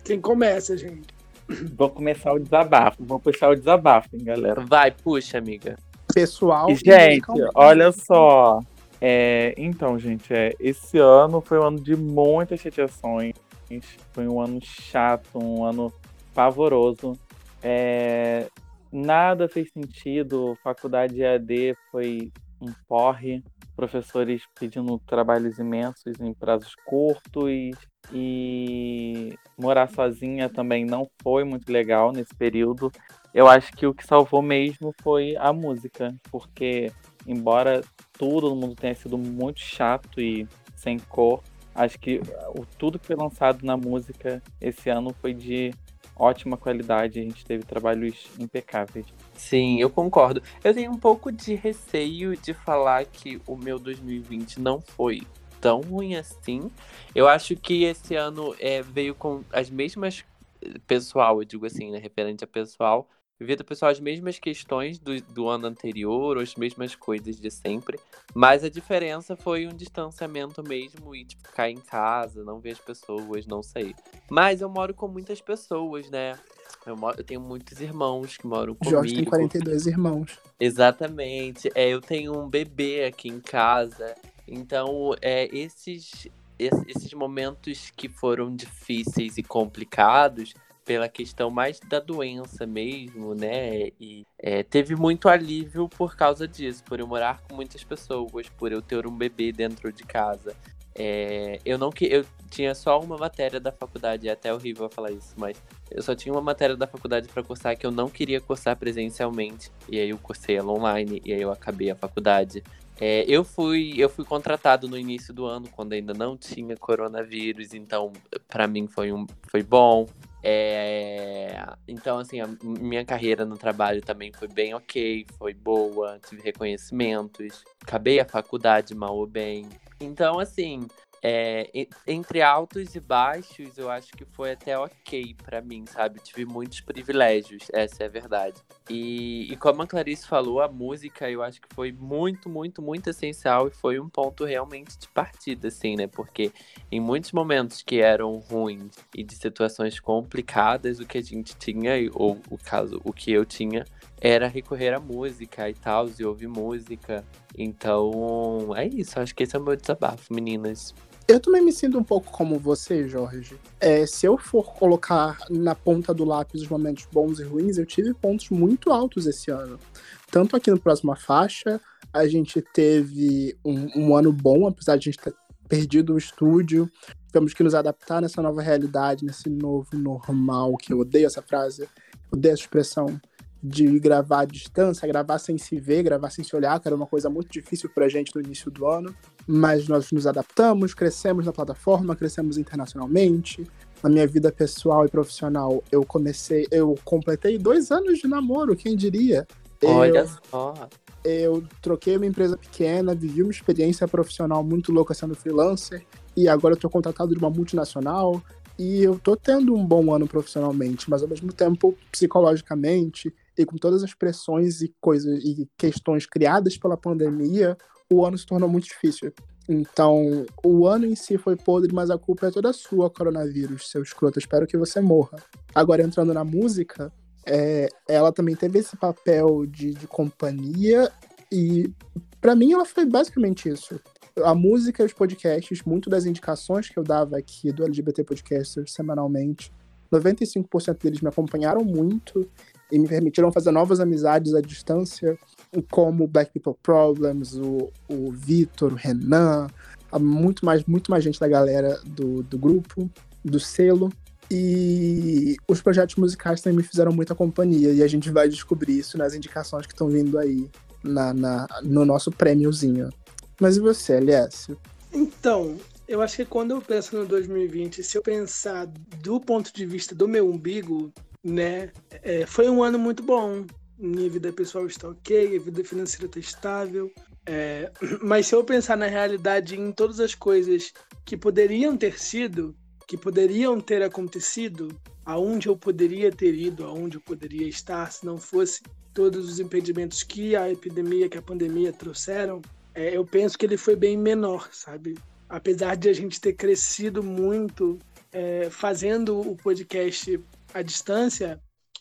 Quem começa, gente? Vou começar o desabafo. Vou puxar o desabafo, hein, galera. Vai, puxa, amiga. Pessoal E, gente, olha só. É, então, gente, é, esse ano foi um ano de muitas chateações. Foi um ano chato, um ano pavoroso. É, nada fez sentido. Faculdade EAD foi um porre. Professores pedindo trabalhos imensos em prazos curtos. E morar sozinha também não foi muito legal nesse período. Eu acho que o que salvou mesmo foi a música, porque embora todo mundo tenha sido muito chato e sem cor, acho que o tudo que foi lançado na música esse ano foi de ótima qualidade. A gente teve trabalhos impecáveis. Sim, eu concordo. Eu tenho um pouco de receio de falar que o meu 2020 não foi tão ruim assim. Eu acho que esse ano é, veio com as mesmas. Pessoal, eu digo assim, né? Referente a pessoal. Vida pessoal, as mesmas questões do, do ano anterior, as mesmas coisas de sempre. Mas a diferença foi um distanciamento mesmo e tipo, ficar em casa, não ver as pessoas, não sei. Mas eu moro com muitas pessoas, né? Eu, moro- eu tenho muitos irmãos que moram comigo. Jorge tem 42 irmãos. Exatamente. É, eu tenho um bebê aqui em casa. Então, é, esses, es- esses momentos que foram difíceis e complicados, pela questão mais da doença mesmo, né? E é, teve muito alívio por causa disso, por eu morar com muitas pessoas, por eu ter um bebê dentro de casa. É, eu não que eu tinha só uma matéria da faculdade, é até horrível falar isso, mas eu só tinha uma matéria da faculdade para cursar que eu não queria cursar presencialmente. E aí eu cursei ela online e aí eu acabei a faculdade. É, eu fui eu fui contratado no início do ano quando ainda não tinha coronavírus, então para mim foi um foi bom. É, então assim a minha carreira no trabalho também foi bem ok, foi boa, tive reconhecimentos, acabei a faculdade mal ou bem. Então assim é, entre altos e baixos, eu acho que foi até ok pra mim, sabe? Tive muitos privilégios, essa é a verdade. E, e como a Clarice falou, a música eu acho que foi muito, muito, muito essencial e foi um ponto realmente de partida, assim, né? Porque em muitos momentos que eram ruins e de situações complicadas, o que a gente tinha, ou o caso, o que eu tinha, era recorrer à música e tal, e ouvir música. Então, é isso. Acho que esse é o meu desabafo, meninas. Eu também me sinto um pouco como você, Jorge. É, se eu for colocar na ponta do lápis os momentos bons e ruins, eu tive pontos muito altos esse ano. Tanto aqui no Próxima Faixa, a gente teve um, um ano bom, apesar de a gente ter perdido o estúdio. Tivemos que nos adaptar nessa nova realidade, nesse novo normal, que eu odeio essa frase, odeio essa expressão de gravar à distância, gravar sem se ver, gravar sem se olhar, que era uma coisa muito difícil pra gente no início do ano mas nós nos adaptamos, crescemos na plataforma, crescemos internacionalmente. Na minha vida pessoal e profissional, eu comecei, eu completei dois anos de namoro, quem diria? Olha só. Eu troquei uma empresa pequena, vivi uma experiência profissional muito louca sendo freelancer, e agora eu tô contratado de uma multinacional, e eu tô tendo um bom ano profissionalmente, mas ao mesmo tempo, psicologicamente, e com todas as pressões e coisas e questões criadas pela pandemia, o ano se tornou muito difícil. Então, o ano em si foi podre, mas a culpa é toda sua, coronavírus, seu escroto. Espero que você morra. Agora, entrando na música, é, ela também teve esse papel de, de companhia e, pra mim, ela foi basicamente isso. A música e os podcasts, muito das indicações que eu dava aqui do LGBT Podcaster semanalmente, 95% deles me acompanharam muito e me permitiram fazer novas amizades à distância, como Black People Problems, o, o Vitor, o Renan, muito mais, muito mais gente da galera do, do grupo, do selo. E os projetos musicais também me fizeram muita companhia, e a gente vai descobrir isso nas indicações que estão vindo aí na, na- no nosso prêmiozinho. Mas e você, LS? Então, eu acho que quando eu penso no 2020, se eu pensar do ponto de vista do meu umbigo, né, é, foi um ano muito bom. Minha vida pessoal está ok, a vida financeira está estável. é, mas se eu pensar na realidade em todas as coisas que poderiam ter sido, que poderiam ter acontecido, aonde eu poderia ter ido, aonde eu poderia estar, se não fosse todos os impedimentos que a epidemia, que a pandemia trouxeram, é, eu penso que ele foi bem menor, sabe? Apesar de a gente ter crescido muito é, fazendo o podcast à distância,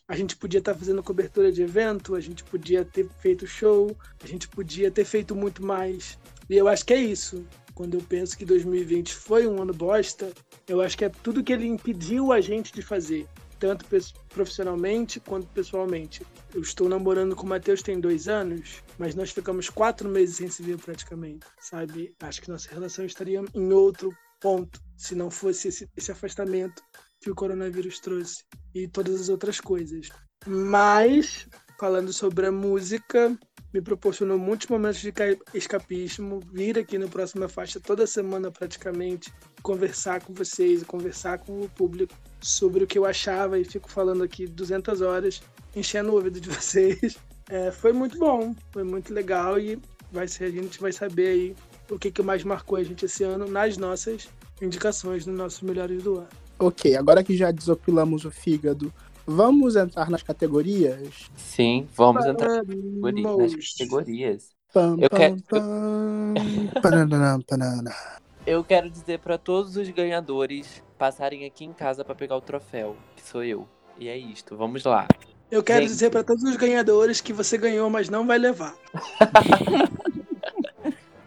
a gente podia estar fazendo cobertura de evento, a gente podia ter feito show, a gente podia ter feito muito mais. E eu acho que é isso. Quando eu penso que 2020 foi um ano bosta, eu acho que é tudo que ele impediu a gente de fazer, tanto profissionalmente quanto pessoalmente. Eu estou namorando com o Matheus tem dois anos, mas nós ficamos quatro meses sem se ver praticamente, sabe? Acho que nossa relação estaria em outro ponto se não fosse esse, esse afastamento que o coronavírus trouxe e todas as outras coisas. Mas, falando sobre a música, me proporcionou muitos momentos de ca- escapismo, vir aqui no Próxima Faixa toda semana praticamente, conversar com vocês, conversar com o público sobre o que eu achava e fico falando aqui 200 horas, enchendo o ouvido de vocês. É, foi muito bom, foi muito legal e vai ser, a gente vai saber aí o que, que mais marcou a gente esse ano nas nossas indicações, nos nossos melhores do ano. Ok, agora que já desopilamos o fígado, vamos entrar nas categorias? Sim, vamos entrar nas categorias. Pam, Eu pam, quero- pam. Eu quero dizer pra todos os ganhadores passarem aqui em casa pra pegar o troféu, que sou eu. E é isto, vamos lá. Eu quero Gente. dizer para todos os ganhadores que você ganhou, mas não vai levar.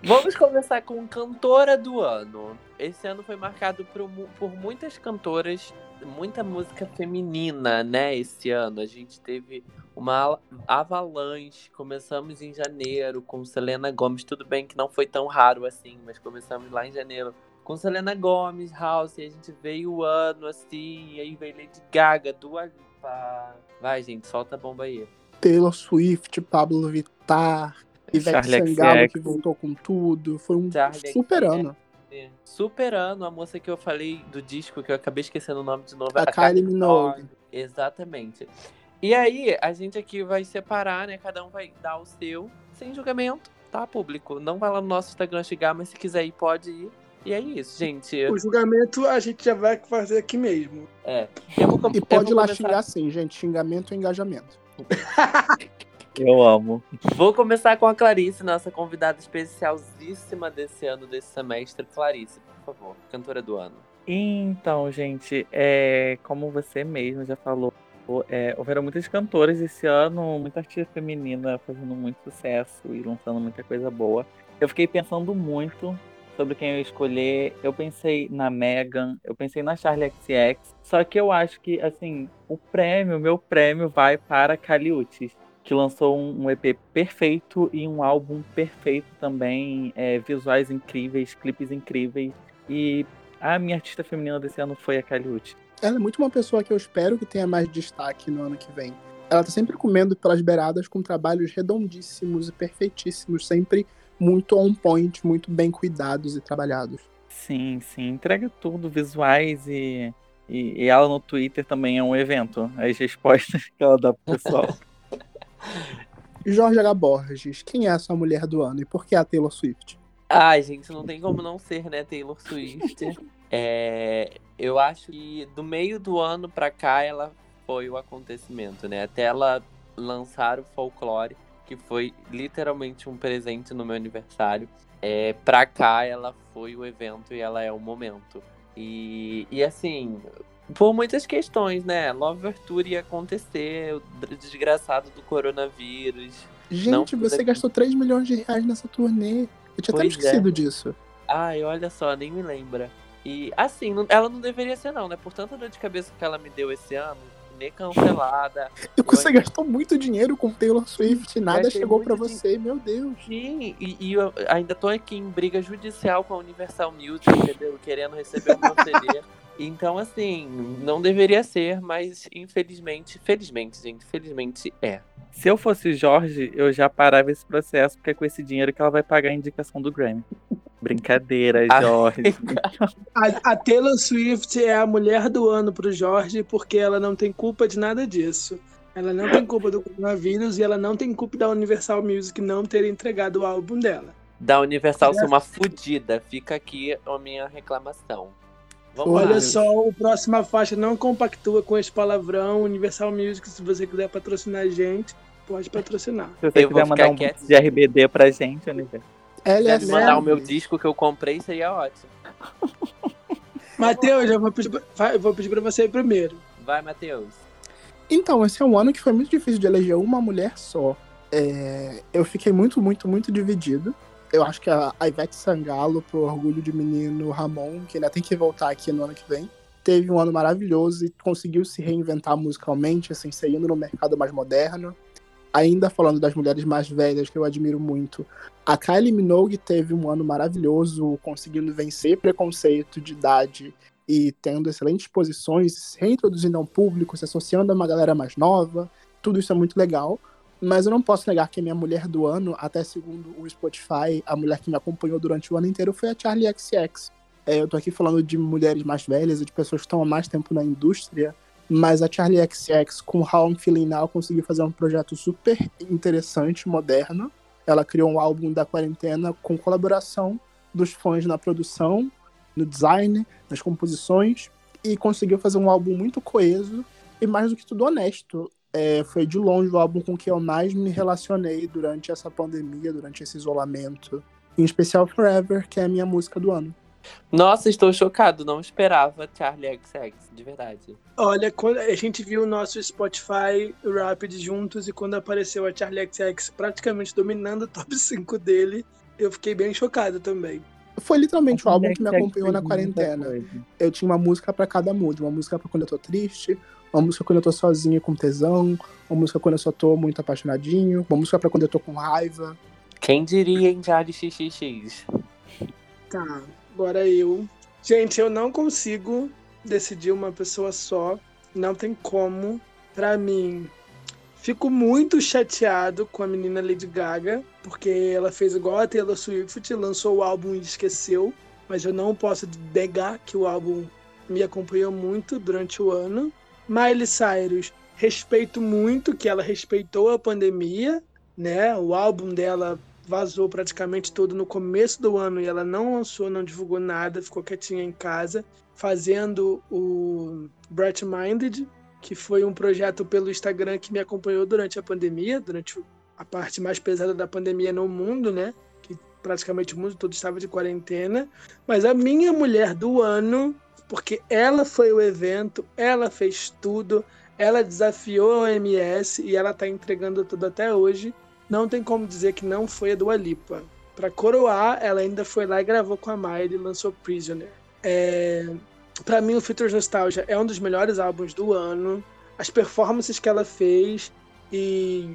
Vamos começar com cantora do ano. Esse ano foi marcado por, por muitas cantoras, muita música feminina, né? Esse ano a gente teve uma ala- avalanche. Começamos em janeiro com Selena Gomes. Tudo bem que não foi tão raro assim, mas começamos lá em janeiro com Selena Gomes, House. E a gente veio o ano assim, e aí veio Lady Gaga, Dua Lipa. Vai, gente, solta a bomba aí. Taylor Swift, Pablo Vittar, Ivete Charli Sangalo que voltou com tudo. Foi um Charli super XX. ano. Superando a moça que eu falei do disco, que eu acabei esquecendo o nome de novo. A Kylie Minogue. Exatamente. E aí, a gente aqui vai separar, né? Cada um vai dar o seu, sem julgamento, tá, público? Não vai lá no nosso Instagram chegar, mas se quiser ir, pode ir. E é isso, gente. O julgamento a gente já vai fazer aqui mesmo. É. Eu vou, E eu pode vou ir lá começar- xingar sim, gente. Xingamento é engajamento. Eu amo. Vou começar com a Clarice, nossa convidada especialíssima desse ano, desse semestre. Clarice, por favor, cantora do ano. Então, gente, é, como você mesmo já falou, é, houveram muitas cantoras esse ano, muita artista feminina fazendo muito sucesso e lançando muita coisa boa. Eu fiquei pensando muito sobre quem eu escolher. Eu pensei na Megan, eu pensei na Charlie XX, só que eu acho que, assim, o prêmio, meu prêmio vai para Kali Uchis, que lançou um, EP perfeito e um álbum perfeito também, é, visuais incríveis, clipes incríveis. E a minha artista feminina desse ano foi a Kylie Uchis. Ela é muito uma pessoa que eu espero que tenha mais destaque no ano que vem. Ela tá sempre comendo pelas beiradas com trabalhos redondíssimos e perfeitíssimos, sempre muito on point, muito bem cuidados e trabalhados. Sim, sim, entrega tudo, visuais e, e, e ela no Twitter também é um evento. As respostas que ela dá pro pessoal. Jorge H. Borges, quem é a sua mulher do ano e por que a Taylor Swift? Ai, gente, não tem como não ser, né, Taylor Swift. É, eu acho que do meio do ano pra cá ela foi o acontecimento, né? Até ela lançar o Folklore, que foi literalmente um presente no meu aniversário. É, pra cá ela foi o evento e ela é o momento. E, e assim, por muitas questões, né? Lover Tour ia acontecer, o desgraçado do coronavírus. Gente, você gastou 3 milhões de reais nessa turnê. Eu tinha até Pois é. esquecido disso. Ai, olha só, nem me lembra. E assim, ela não deveria ser não, né? Por tanta dor de cabeça que ela me deu esse ano, nem cancelada. E você gastou muito dinheiro com Taylor Swift e nada chegou din- você, meu Deus. Sim, e, e eu ainda tô aqui em briga judicial com a Universal Music, entendeu? Querendo receber o meu CD. Então, assim, não deveria ser, mas infelizmente, felizmente, gente, felizmente é. Se eu fosse Jorge, eu já parava esse processo, porque é com esse dinheiro que ela vai pagar a indicação do Grammy. Brincadeira, Ah, Jorge. A, a Taylor Swift é a mulher do ano pro Jorge porque ela não tem culpa de nada disso. Ela não tem culpa do coronavírus e ela não tem culpa da Universal Music não ter entregado o álbum dela. Da Universal ser uma fudida, fica aqui a minha reclamação. Vamos Olha lá. só, o próxima faixa não compactua com esse palavrão. Universal Music, se você quiser patrocinar a gente, pode patrocinar. Se você Eu quiser mandar um quieto. de RBD pra gente, Oliver. Ela é quiser mandar o meu disco que eu comprei, seria ótimo. Matheus, eu vou pedir, pra- vou pedir pra você ir primeiro. Vai, Matheus. Então, esse é um ano que foi muito difícil de eleger uma mulher só. É, eu fiquei muito, muito, muito dividido. Eu acho que a, a Ivete Sangalo, pro orgulho de menino Ramon, que ainda tem que voltar aqui no ano que vem, teve um ano maravilhoso e conseguiu se reinventar musicalmente, assim, saindo no mercado mais moderno. Ainda falando das mulheres mais velhas, que eu admiro muito, a Kylie Minogue teve um ano maravilhoso, conseguindo vencer preconceito de idade e tendo excelentes posições, se reintroduzindo ao público, se associando a uma galera mais nova. Tudo isso é muito legal. Mas eu não posso negar que a minha mulher do ano, até segundo o Spotify, a mulher que me acompanhou durante o ano inteiro foi a Charlie XX. É, eu tô aqui falando de mulheres mais velhas e de pessoas que estão há mais tempo na indústria, mas a Charlie XX, com How I'm Feeling Now, conseguiu fazer um projeto super interessante, moderno. Ela criou um álbum da quarentena com colaboração dos fãs na produção, no design, nas composições, e conseguiu fazer um álbum muito coeso e, mais do que tudo, honesto. É, foi de longe o álbum com que eu mais me relacionei durante essa pandemia, durante esse isolamento. Em especial Forever, que é a minha música do ano. Nossa, estou chocado, não esperava Charlie XX, de verdade. Olha, quando a gente viu o nosso Spotify Rapid juntos e quando apareceu a Charlie XX praticamente dominando o top 5 dele, eu fiquei bem chocado também. Foi literalmente o álbum que me acompanhou na quarentena. Eu tinha uma música pra cada mood. Uma música pra quando eu tô triste, uma música quando eu tô sozinho com tesão, uma música quando eu só tô muito apaixonadinho, uma música pra quando eu tô com raiva. Quem diria em Charlie XXX? Tá, agora eu. Gente, eu não consigo decidir uma pessoa só. Não tem como. Pra mim, fico muito chateado com a menina Lady Gaga, porque ela fez igual a Taylor Swift, lançou o álbum e esqueceu. Mas eu não posso negar que o álbum me acompanhou muito durante o ano. Miley Cyrus, respeito muito que ela respeitou a pandemia, né? O álbum dela vazou praticamente todo no começo do ano e ela não lançou, não divulgou nada, ficou quietinha em casa, fazendo o Bright Minded, que foi um projeto pelo Instagram que me acompanhou durante a pandemia, durante a parte mais pesada da pandemia no mundo, né? Que praticamente o mundo todo estava de quarentena. Mas a minha mulher do ano, porque ela foi o evento, ela fez tudo, ela desafiou a OMS e ela tá entregando tudo até hoje. Não tem como dizer que não foi a Dua Lipa. Para coroar, ela ainda foi lá e gravou com a Miley e lançou Prisoner. É... Para mim, o Futures Nostalgia é um dos melhores álbuns do ano. As performances que ela fez e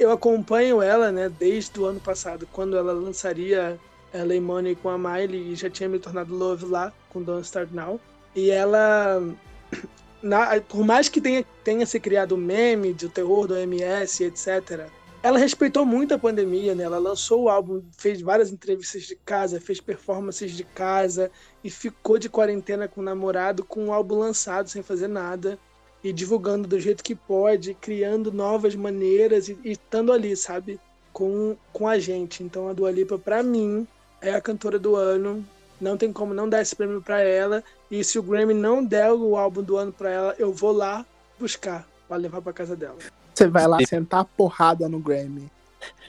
eu acompanho ela, né, desde o ano passado, quando ela lançaria LA Money com a Miley e já tinha me tornado Love lá com Don't Start Now. E ela na, por mais que tenha, tenha se criado meme de o terror do MS, etc., ela respeitou muito a pandemia, né? Ela lançou o álbum, fez várias entrevistas de casa, fez performances de casa e ficou de quarentena com o namorado com o álbum lançado sem fazer nada e divulgando do jeito que pode, criando novas maneiras e, e estando ali, sabe? Com, com a gente. Então a Dua Lipa, pra mim, é a cantora do ano. Não tem como não dar esse prêmio para ela. E se o Grammy não der o álbum do ano para ela, eu vou lá buscar para levar para casa dela. Você vai lá sentar a porrada no Grammy.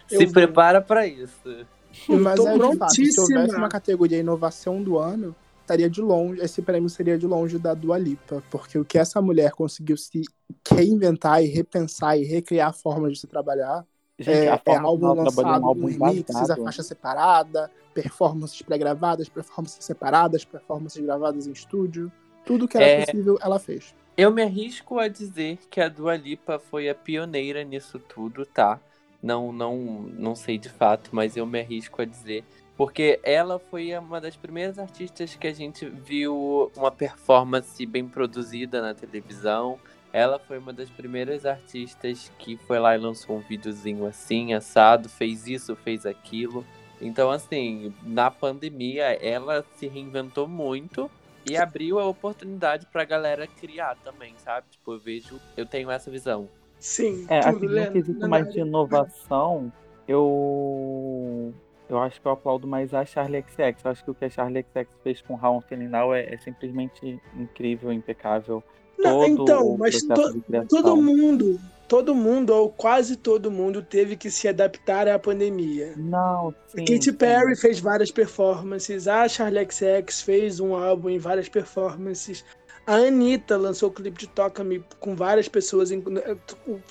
Se Eu vou. prepara pra isso. Mas Tô é de fato, se houvesse uma categoria inovação do ano, estaria de longe, esse prêmio seria de longe da Dua Lipa, porque o que essa mulher conseguiu se reinventar e repensar e recriar formas de se trabalhar Gente, é, a é forma álbum ela trabalhou lançado um álbum remixes, a faixa separada, performances pré-gravadas, performances separadas, performances gravadas em estúdio. Tudo que era É. possível, ela fez. Eu me arrisco a dizer que a Dua Lipa foi a pioneira nisso tudo, tá? Não, não, não sei de fato, mas eu me arrisco a dizer. Porque ela foi uma das primeiras artistas que a gente viu uma performance bem produzida na televisão. Ela foi uma das primeiras artistas que foi lá e lançou um videozinho assim, assado, fez isso, fez aquilo. Então, assim, na pandemia, ela se reinventou muito e abriu a oportunidade pra galera criar também, sabe? Tipo, eu vejo, eu tenho essa visão. Sim, É, no Leandro, quesito na mais de área. inovação, eu eu acho que eu aplaudo mais a Charlie XX. Eu acho que o que a Charlie XX fez com I'm Feeling Now é, é simplesmente incrível, impecável. Não, então, mas to- todo mundo, todo mundo, ou quase todo mundo, teve que se adaptar à pandemia. Não, sim. A Katy sim. Perry fez várias performances, a Charlie XX fez um álbum em várias performances, a Anitta lançou o clipe de Toca Me com várias pessoas, em-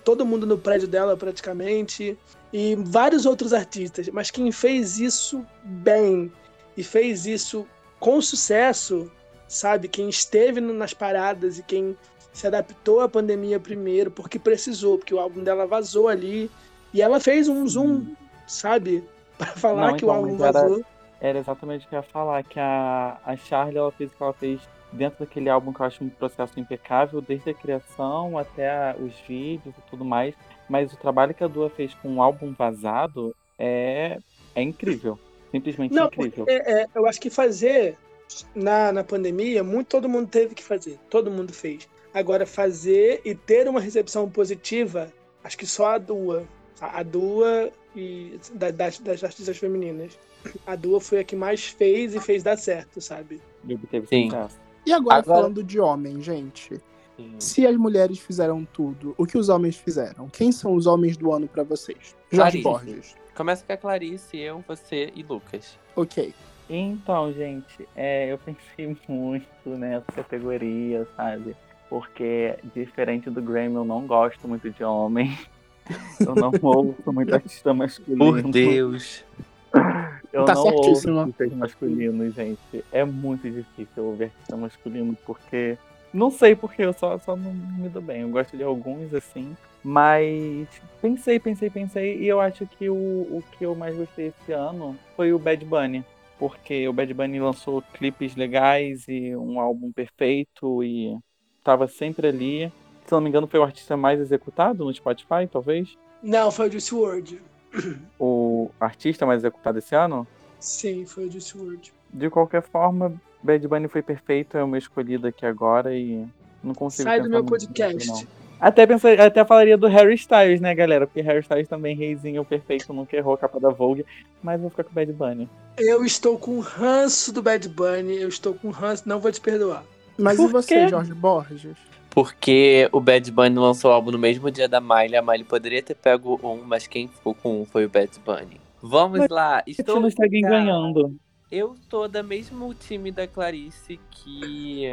todo mundo no prédio dela praticamente, e vários outros artistas. Mas quem fez isso bem e fez isso com sucesso, sabe? Quem esteve nas paradas e quem se adaptou à pandemia primeiro, porque precisou, porque o álbum dela vazou ali, e ela fez um zoom, sabe? Pra falar Não, que então, o álbum mas era- vazou. Era exatamente o que eu ia falar, que a, a Charlie ela fez o que ela fez dentro daquele álbum que eu acho um processo impecável, desde a criação até a- os vídeos e tudo mais. Mas o trabalho que a Dua fez com o álbum vazado é, é incrível. Simplesmente Não, incrível. é, é, eu acho que fazer na, na pandemia, muito todo mundo teve que fazer, todo mundo fez. Agora, fazer e ter uma recepção positiva, acho que só a Dua. A, a Dua e da- das, das artistas femininas. A Dua foi a que mais fez e fez dar certo, sabe? E Sim. E agora, Agora- falando de homem, gente. Se as mulheres fizeram tudo, o que os homens fizeram? Quem são os homens do ano pra vocês? Jorge Clarice. Borges. Começa com a Clarice, eu, você e Lucas. Ok. Então, gente, é, eu pensei muito nessa categoria, sabe? Porque, diferente do Grammy, eu não gosto muito de homem. Eu não ouço muito artista masculino. Por Deus. Eu Tá não certíssimo. ouço artistas masculinos, gente. É muito difícil ouvir artista masculino, porque. Não sei porque eu só, só não me dou bem. Eu gosto de alguns, assim. Mas pensei, pensei, pensei. E eu acho que o, o que eu mais gostei esse ano foi o Bad Bunny. Porque o Bad Bunny lançou clipes legais e um álbum perfeito e tava sempre ali. Se não me engano, foi o artista mais executado no Spotify, talvez. Não, foi o Juice WRLD. O artista mais executado esse ano. Sim, foi o Juice WRLD. De qualquer forma, Bad Bunny foi perfeito, é o meu escolhido aqui agora e não consigo Sai do meu muito podcast. não. Até, pensei, até falaria do Harry Styles, né, galera? Porque Harry Styles também, reizinho perfeito, nunca errou a capa da Vogue. Mas vou ficar com o Bad Bunny. Eu estou com ranço do Bad Bunny, eu estou com ranço, não vou te perdoar. Mas Por e você, quê? Jorge Borges? Porque o Bad Bunny lançou o álbum no mesmo dia da Miley. A Miley poderia ter pego um, mas quem ficou com um foi o Bad Bunny. Vamos Mas lá. Estou não ganhando. Eu tô da mesmo time da Clarice que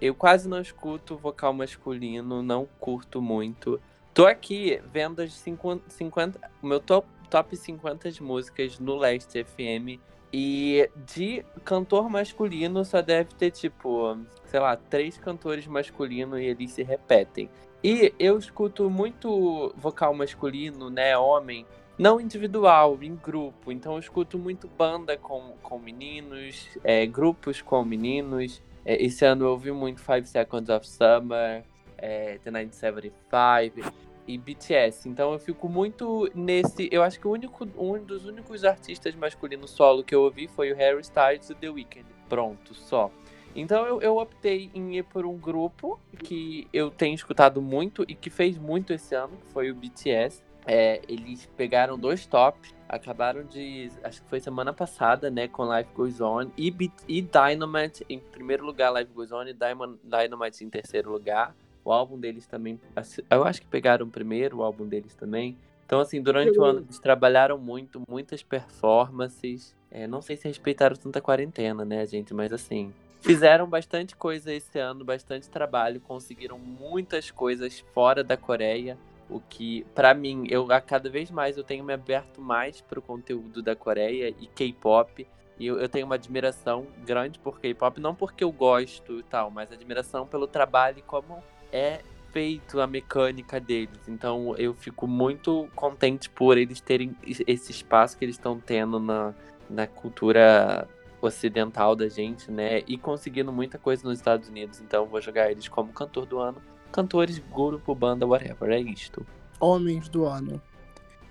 eu quase não escuto vocal masculino, não curto muito. Tô aqui vendo as 50, 50 o meu top, top 50 de músicas no Leste FM e de cantor masculino só deve ter tipo, sei lá, três cantores masculinos e eles se repetem. E eu escuto muito vocal masculino, né, homem, não individual, em grupo. Então eu escuto muito banda com, com meninos, é, grupos com meninos. É, esse ano eu ouvi muito Five Seconds of Summer, é, The 1975 e BTS. Então eu fico muito nesse. Eu acho que o único, um dos únicos artistas masculinos solo que eu ouvi foi o Harry Styles e The Weeknd. Pronto, só. Então eu, eu optei em ir por um grupo que eu tenho escutado muito e que fez muito esse ano, que foi o BTS. É, eles pegaram dois tops, acabaram de. Acho que foi semana passada, né? Com Life Goes On e, e Dynamite em primeiro lugar, Life Goes On e Diamond- Dynamite em terceiro lugar. O álbum deles também. assim, Eu acho que pegaram primeiro o álbum deles também. Então, assim, durante o ano eles trabalharam muito, muitas performances. É, não sei se respeitaram tanta quarentena, né, gente? Mas assim. Fizeram bastante coisa esse ano, bastante trabalho, conseguiram muitas coisas fora da Coreia. O que, pra mim, eu a cada vez mais eu tenho me aberto mais pro conteúdo da Coreia e K-pop. E eu, eu tenho uma admiração grande por K-pop, não porque eu gosto e tal, mas admiração pelo trabalho e como é feito a mecânica deles. Então eu fico muito contente por eles terem esse espaço que eles estão tendo na, na cultura ocidental da gente, né? E conseguindo muita coisa nos Estados Unidos. Então vou jogar eles como cantor do ano. Cantores, grupo, banda, whatever. É isto. Homens do ano.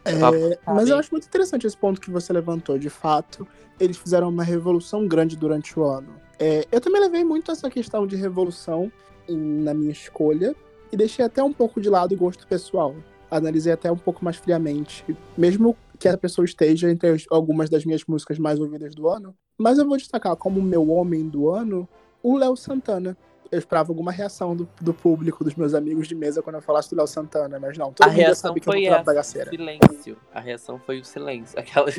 É, Papo mas eu acho muito interessante esse ponto que você levantou. De fato, eles fizeram uma revolução grande durante o ano. É, eu também levei muito essa questão de revolução na minha escolha e deixei até um pouco de lado o gosto pessoal. Analisei até um pouco mais friamente, mesmo que a pessoa esteja entre as- algumas das minhas músicas mais ouvidas do ano. Mas eu vou destacar como meu homem do ano o Léo Santana. Eu esperava alguma reação do, do público, dos meus amigos de mesa quando eu falasse do Léo Santana, mas não, todo a mundo reação sabe que eu foi vou pra essa, bagaceira. silêncio. A reação foi o silêncio. Aquela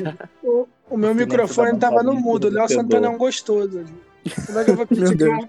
O, o meu Silêncio microfone tava no mudo. O Léo. Santana é um gostoso. Como é que eu vou criticar? Deus.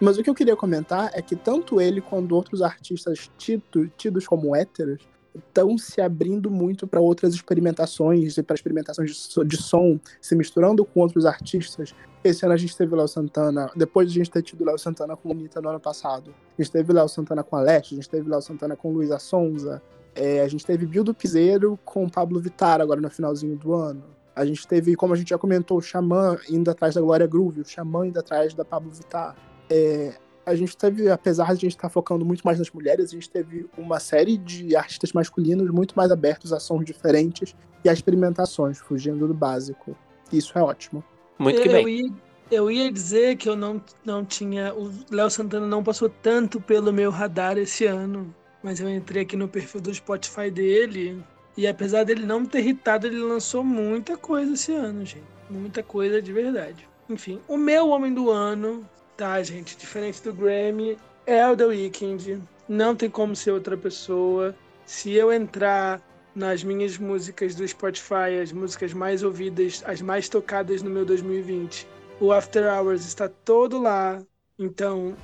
Mas o que eu queria comentar é que tanto ele quanto outros artistas tito- tidos como héteros estão se abrindo muito para outras experimentações e para experimentações de, de som, se misturando com outros artistas. Esse ano a gente teve Léo Santana, depois de a gente ter tido Léo Santana com Anitta no ano passado. A gente teve Léo Santana com a Leste, a gente teve Léo Santana com Luísa Sonza, é, a gente teve Bildo Piseiro com Pablo Vittar agora no finalzinho do ano. A gente teve, como a gente já comentou, o Xamã indo atrás da Glória Groove, o Xamã indo atrás da Pablo Vittar. É, a gente teve, apesar de a gente estar focando muito mais nas mulheres, a gente teve uma série de artistas masculinos muito mais abertos a sons diferentes e a experimentações, fugindo do básico. Isso é ótimo. Muito que eu, bem. Ia, eu ia dizer que eu não, não tinha. O Léo Santana não passou tanto pelo meu radar esse ano. Mas eu entrei aqui no perfil do Spotify dele. E apesar dele não me ter irritado, ele lançou muita coisa esse ano, gente. Muita coisa de verdade. Enfim, o meu homem do ano, tá, gente? Diferente do Grammy, é o The Weeknd. Não tem como ser outra pessoa. Se eu entrar nas minhas músicas do Spotify, as músicas mais ouvidas, as mais tocadas no meu 2020. O After Hours está todo lá, então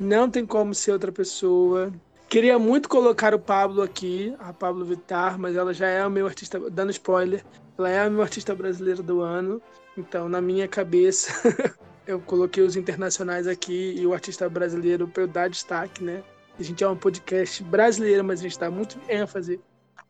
não tem como ser outra pessoa. Queria muito colocar o Pablo aqui, a Pablo Vittar, mas ela já é o meu artista, dando spoiler, ela é o meu artista brasileiro do ano. Então, na minha cabeça, eu coloquei os internacionais aqui e o artista brasileiro para eu dar destaque, né? A gente é um podcast brasileiro, mas a gente dá muito ênfase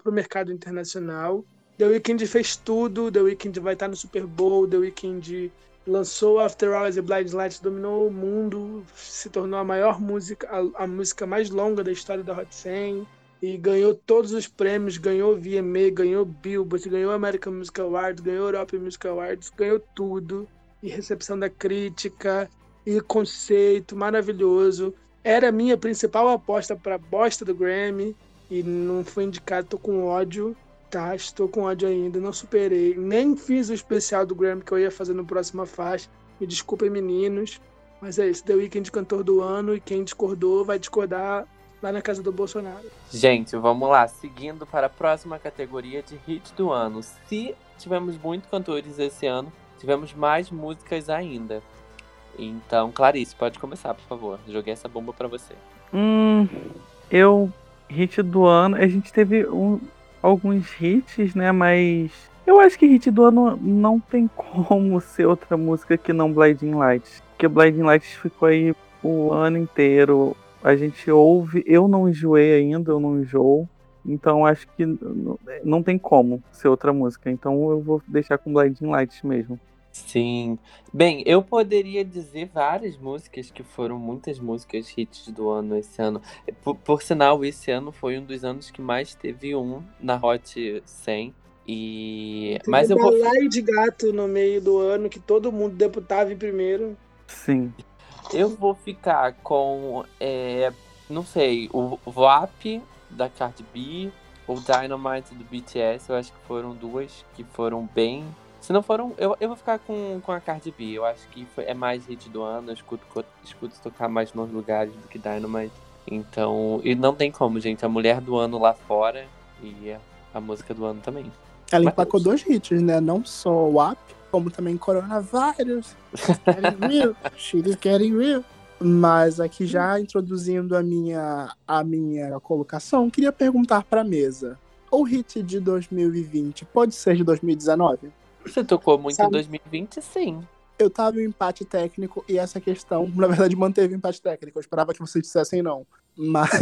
para o mercado internacional. The Weeknd fez tudo, The Weeknd vai estar no Super Bowl, The Weeknd lançou After Hours e Blind Lights, dominou o mundo, se tornou a maior música, a, a música mais longa da história da Hot 100 e ganhou todos os prêmios, ganhou VMA, ganhou Billboard, ganhou American Music Awards, ganhou European Music Awards, ganhou tudo e recepção da crítica e conceito maravilhoso. Era a minha principal aposta pra bosta do Grammy e não foi indicado. Tô com ódio, tá? Estou com ódio ainda, não superei. Nem fiz o especial do Grammy que eu ia fazer no próxima faixa. Me desculpem, meninos. Mas é isso, The Weeknd cantor do ano e quem discordou vai discordar lá na casa do Bolsonaro. Gente, vamos lá. Seguindo para a próxima categoria de hit do ano. Se tivemos muitos cantores esse ano, tivemos mais músicas ainda. Então, Clarice, pode começar, por favor. Joguei essa bomba para você. Hum, eu. Hit do ano. A gente teve um- alguns hits, né? Mas. Eu acho que hit do ano não tem como ser outra música que não Blinding Lights. Porque Blinding Lights ficou aí o ano inteiro. A gente ouve. Eu não enjoei ainda, eu não enjoo. Então acho que não tem como ser outra música. Então eu vou deixar com Blinding Lights mesmo. Sim. Bem, eu poderia dizer várias músicas que foram muitas músicas hits do ano esse ano. Por, por sinal, esse ano foi um dos anos que mais teve um na Hot 100. E... Mas eu vou. Balaio de gato no meio do ano que todo mundo deputava em primeiro. Sim. Eu vou ficar com, é, não sei, o VAP da Cardi B ou Dynamite do BTS. Eu acho que foram duas que foram bem. Se não foram, eu, eu vou ficar com, com a Cardi B. Eu acho que foi, é mais hit do ano. Eu escuto, escuto tocar mais nos lugares do que Dynamite. Então, e não tem como, gente. A mulher do ano lá fora e a, a música do ano também. Ela Mas- emplacou dois hits, né? Não só o WAP, como também Coronavírus. Getting real. Shit is getting real. Mas aqui já introduzindo a minha, a minha colocação, queria perguntar pra mesa. O hit de 2020 pode ser de 2019? Você tocou muito em Sabe- 2020, sim. Eu tava em empate técnico e essa questão, na verdade, manteve o empate técnico. Eu esperava que vocês dissessem não. Mas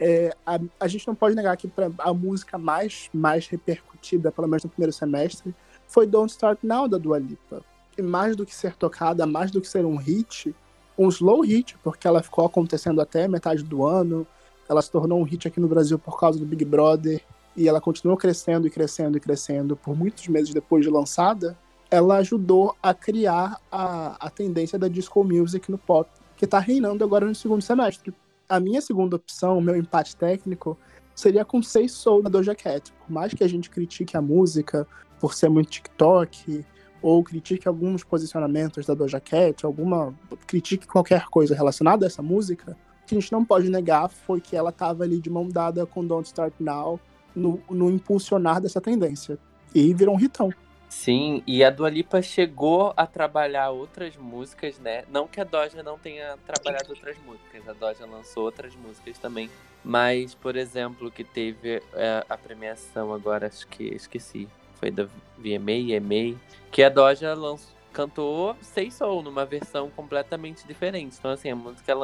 é, a, a gente não pode negar que pra, a música mais, mais repercutida, pelo menos no primeiro semestre, foi Don't Start Now da Dua Lipa. Mais do que ser tocada, mais do que ser um hit, um slow hit, porque ela ficou acontecendo até metade do ano. Ela se tornou um hit aqui no Brasil por causa do Big Brother. E ela continuou crescendo e crescendo e crescendo por muitos meses depois de lançada. Ela ajudou a criar a, a tendência da disco music no pop, que tá reinando agora no segundo semestre. A minha segunda opção, meu empate técnico, seria com Say Soul da Doja Cat. Por mais que a gente critique a música por ser muito TikTok, ou critique alguns posicionamentos da Doja Cat, alguma critique qualquer coisa relacionada a essa música, o que a gente não pode negar foi que ela estava ali de mão dada com Don't Start Now no, no impulsionar dessa tendência. E virou um hitão. Sim, e a Dua Lipa chegou a trabalhar outras músicas, né? Não que a Doja não tenha trabalhado outras músicas, a Doja lançou outras músicas também. Mas, por exemplo, que teve é, a premiação agora, acho que esqueci, foi da VMA, EMA, que a Doja lançou, cantou Say Soul numa versão completamente diferente. Então, assim, a música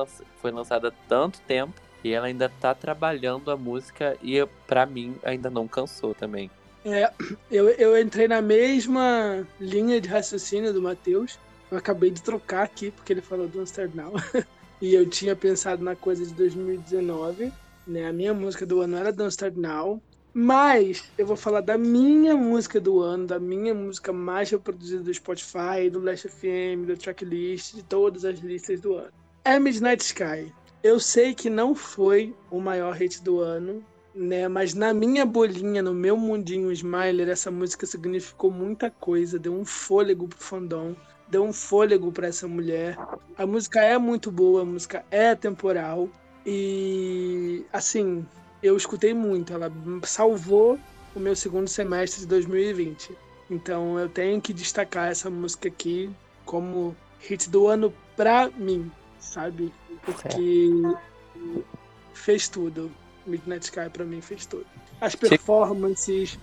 foi lançada há tanto tempo e ela ainda tá trabalhando a música e, pra mim, ainda não cansou também. É, eu, eu entrei na mesma linha de raciocínio do Matheus. Eu acabei de trocar aqui, porque ele falou do Now. e eu tinha pensado na coisa de 2019. Né? A minha música do ano era Don't Start Now. Mas eu vou falar da minha música do ano, da minha música mais reproduzida do Spotify, do Last FM, do Tracklist, de todas as listas do ano. É Midnight Sky. Eu sei que não foi o maior hit do ano, né? Mas na minha bolinha, no meu mundinho Smiler, essa música significou muita coisa, deu um fôlego pro fandom, deu um fôlego para essa mulher. A música é muito boa, a música é temporal e assim, eu escutei muito, ela salvou o meu segundo semestre de 2020. Então eu tenho que destacar essa música aqui como hit do ano pra mim, sabe? Porque fez tudo. Midnight Sky pra mim fez tudo. As performances,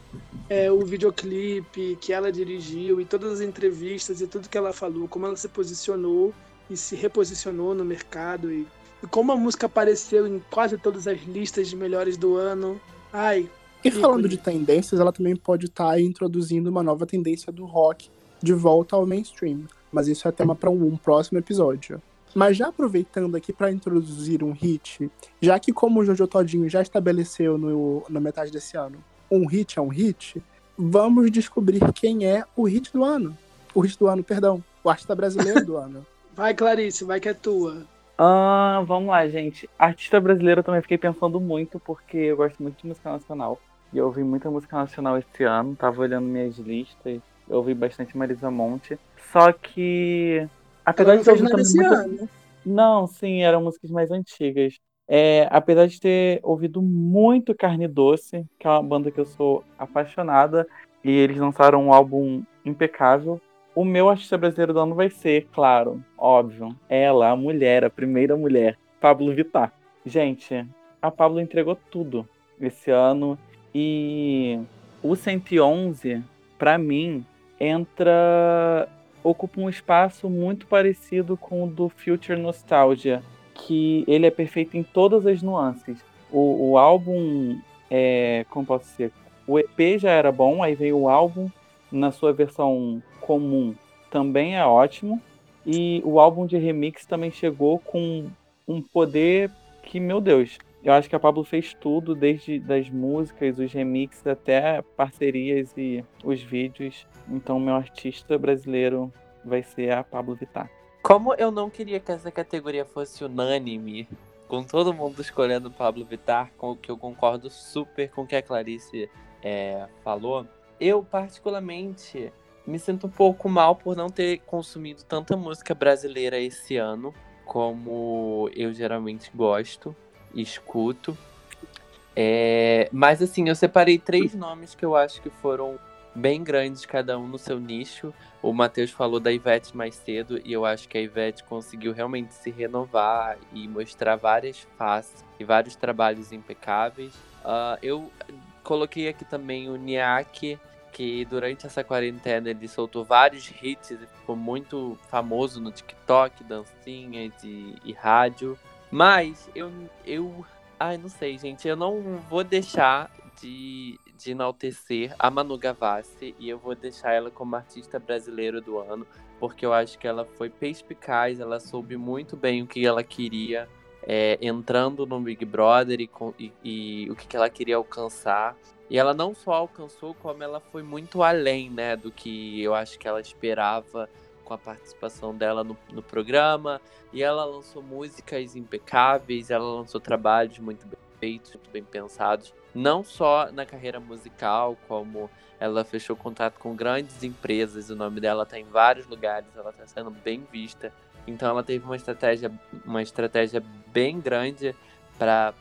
é, o videoclipe que ela dirigiu e todas as entrevistas e tudo que ela falou, como ela se posicionou e se reposicionou no mercado e, e como a música apareceu em quase todas as listas de melhores do ano. Ai, E falando de tendências, ela também pode estar introduzindo uma nova tendência do rock de volta ao mainstream. Mas isso é tema para um, um próximo episódio. Mas já aproveitando aqui para introduzir um hit, já que como o Jojo Todinho já estabeleceu no, na metade desse ano, um hit é um hit, vamos descobrir quem é o hit do ano. O hit do ano, perdão, o artista brasileiro do ano. Vai, Clarice, vai que é tua. Ah, vamos lá, gente. Artista brasileira eu também fiquei pensando muito, porque eu gosto muito de música nacional. E eu ouvi muita música nacional esse ano, tava olhando minhas listas, eu ouvi bastante Marisa Monte. Só que. Apesar de ouvir nada também esse muita- ano. Não, sim, eram músicas mais antigas. É, apesar de ter ouvido muito Carne Doce, que é uma banda que eu sou apaixonada, e eles lançaram um álbum impecável. O meu artista brasileiro do ano vai ser, claro, óbvio, ela, a mulher, a primeira mulher, Pablo Vittar. Gente, a Pablo entregou tudo esse ano e o 111, pra mim, entra ocupa um espaço muito parecido com o do Future Nostalgia, que ele é perfeito em todas as nuances. O, o álbum, é, como posso dizer, o EP já era bom, aí veio o álbum na sua versão comum, também é ótimo, e o álbum de remix também chegou com um poder que, meu Deus, eu acho que a Pablo fez tudo, desde das músicas, os remixes, até parcerias e os vídeos. Então, meu artista brasileiro vai ser a Pablo Vittar. Como eu não queria que essa categoria fosse unânime, com todo mundo escolhendo Pablo Vittar, com o que eu concordo super com o que a Clarice é, falou, eu particularmente me sinto um pouco mal por não ter consumido tanta música brasileira esse ano, como eu geralmente gosto e escuto. É, mas assim, eu separei três nomes que eu acho que foram bem grandes, cada um no seu nicho. O Matheus falou da Ivete mais cedo e eu acho que a Ivete conseguiu realmente se renovar e mostrar várias faces e vários trabalhos impecáveis. Ah, eu coloquei aqui também o Niak, que durante essa quarentena ele soltou vários hits ficou muito famoso no TikTok, dancinhas e, e rádio. Mas eu, eu. Ai, não sei, gente. Eu não vou deixar de, de enaltecer a Manu Gavassi e eu vou deixar ela como artista brasileiro do ano, porque eu acho que ela foi perspicaz, ela soube muito bem o que ela queria é, entrando no Big Brother e, e- e o que, que ela queria alcançar. E ela não só alcançou, como ela foi muito além, né, do que eu acho que ela esperava com a participação dela no, no programa. E ela lançou músicas impecáveis, ela lançou trabalhos muito bem feitos, muito bem pensados. Não só na carreira musical, como ela fechou contato com grandes empresas, o nome dela está em vários lugares, ela está sendo bem vista. Então ela teve uma estratégia, uma estratégia bem grande para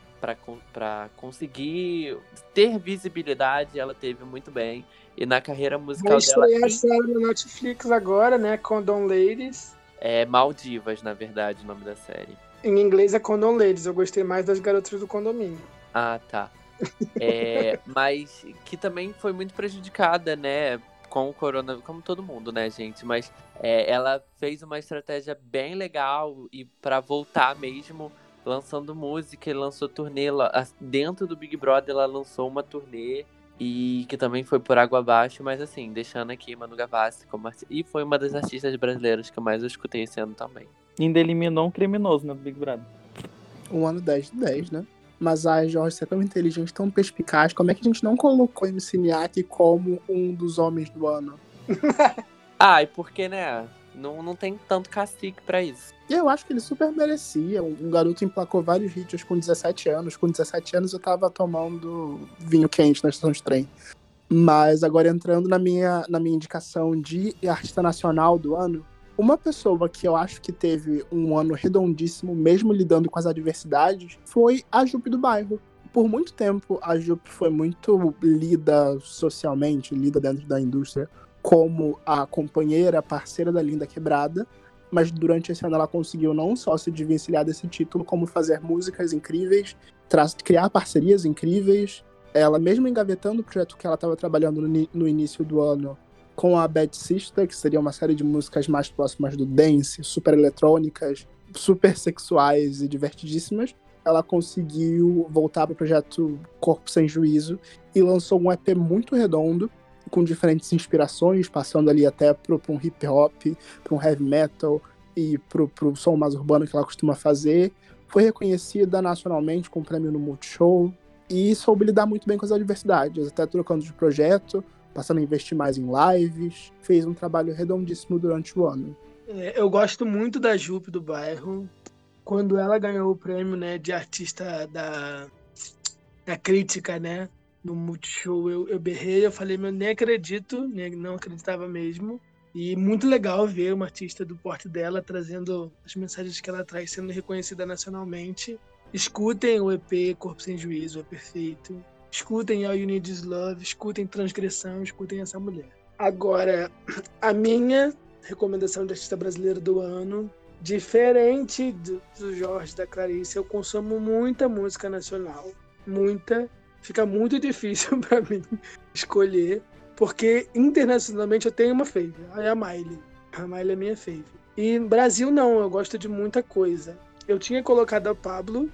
para conseguir ter visibilidade, ela teve muito bem. E na carreira musical Vai dela, estrear a série no Netflix agora, né? Condom Ladies. é Maldivas, na verdade, o nome da série. Em inglês é Condom Ladies. Eu gostei mais das garotas do condomínio. Ah, tá. É, mas que também foi muito prejudicada, né? Com o corona, como todo mundo, né, gente? Mas é, ela fez uma estratégia bem legal e para voltar mesmo, lançando música e lançou turnê. lá- a- Dentro do Big Brother, ela lançou uma turnê e que também foi por água abaixo, mas assim, deixando aqui Manu Gavassi como artista. E foi uma das artistas brasileiras que eu mais escutei esse ano também. Ainda eliminou um criminoso, né, do Big Brother. Um ano 10 de 10, né? Mas ai, Jorge, você é tão inteligente, tão perspicaz. Como é que a gente não colocou MC Niak como um dos homens do ano? Ah, e porque, né? Não, não tem tanto cacique pra isso. E eu acho que ele super merecia. Um garoto emplacou vários hits com 17 anos. Com 17 anos eu tava tomando vinho quente na estação de trem. Mas agora entrando na minha, na minha indicação de artista nacional do ano, uma pessoa que eu acho que teve um ano redondíssimo, mesmo lidando com as adversidades, foi a Jupe do Bairro. Por muito tempo, a Jupe foi muito lida socialmente, lida dentro da indústria, como a companheira, parceira da Linda Quebrada mas durante esse ano ela conseguiu não só se desvencilhar desse título, como fazer músicas incríveis, criar parcerias incríveis. Ela, mesmo engavetando o projeto que ela estava trabalhando no, no início do ano com a Bad Sister, que seria uma série de músicas mais próximas do dance, super eletrônicas, super sexuais e divertidíssimas, ela conseguiu voltar para o projeto Corpo Sem Juízo e lançou um EP muito redondo, com diferentes inspirações, passando ali até para um hip hop, para um heavy metal e pro, pro som mais urbano que ela costuma fazer. Foi reconhecida nacionalmente com prêmio no Multishow e soube lidar muito bem com as adversidades, até trocando de projeto, passando a investir mais em lives. Fez um trabalho redondíssimo durante o ano. É, eu gosto muito da Jupe do bairro. Quando ela ganhou o prêmio né, de artista da, da crítica, né? No Multishow, eu, eu berrei, eu falei, meu, nem acredito, nem, não acreditava mesmo. E muito legal ver uma artista do porte dela trazendo as mensagens que ela traz, sendo reconhecida nacionalmente. Escutem o EP Corpo Sem Juízo, é perfeito. Escutem All You Need Is Love, escutem Transgressão, escutem essa mulher. Agora, a minha recomendação de artista brasileiro do ano, diferente do, do Jorge, da Clarice, eu consumo muita música nacional. Muita. Fica muito difícil para mim escolher, porque internacionalmente eu tenho uma fave, é a Miley. A Miley é minha fave. E Brasil não, eu gosto de muita coisa. Eu tinha colocado a Pablo,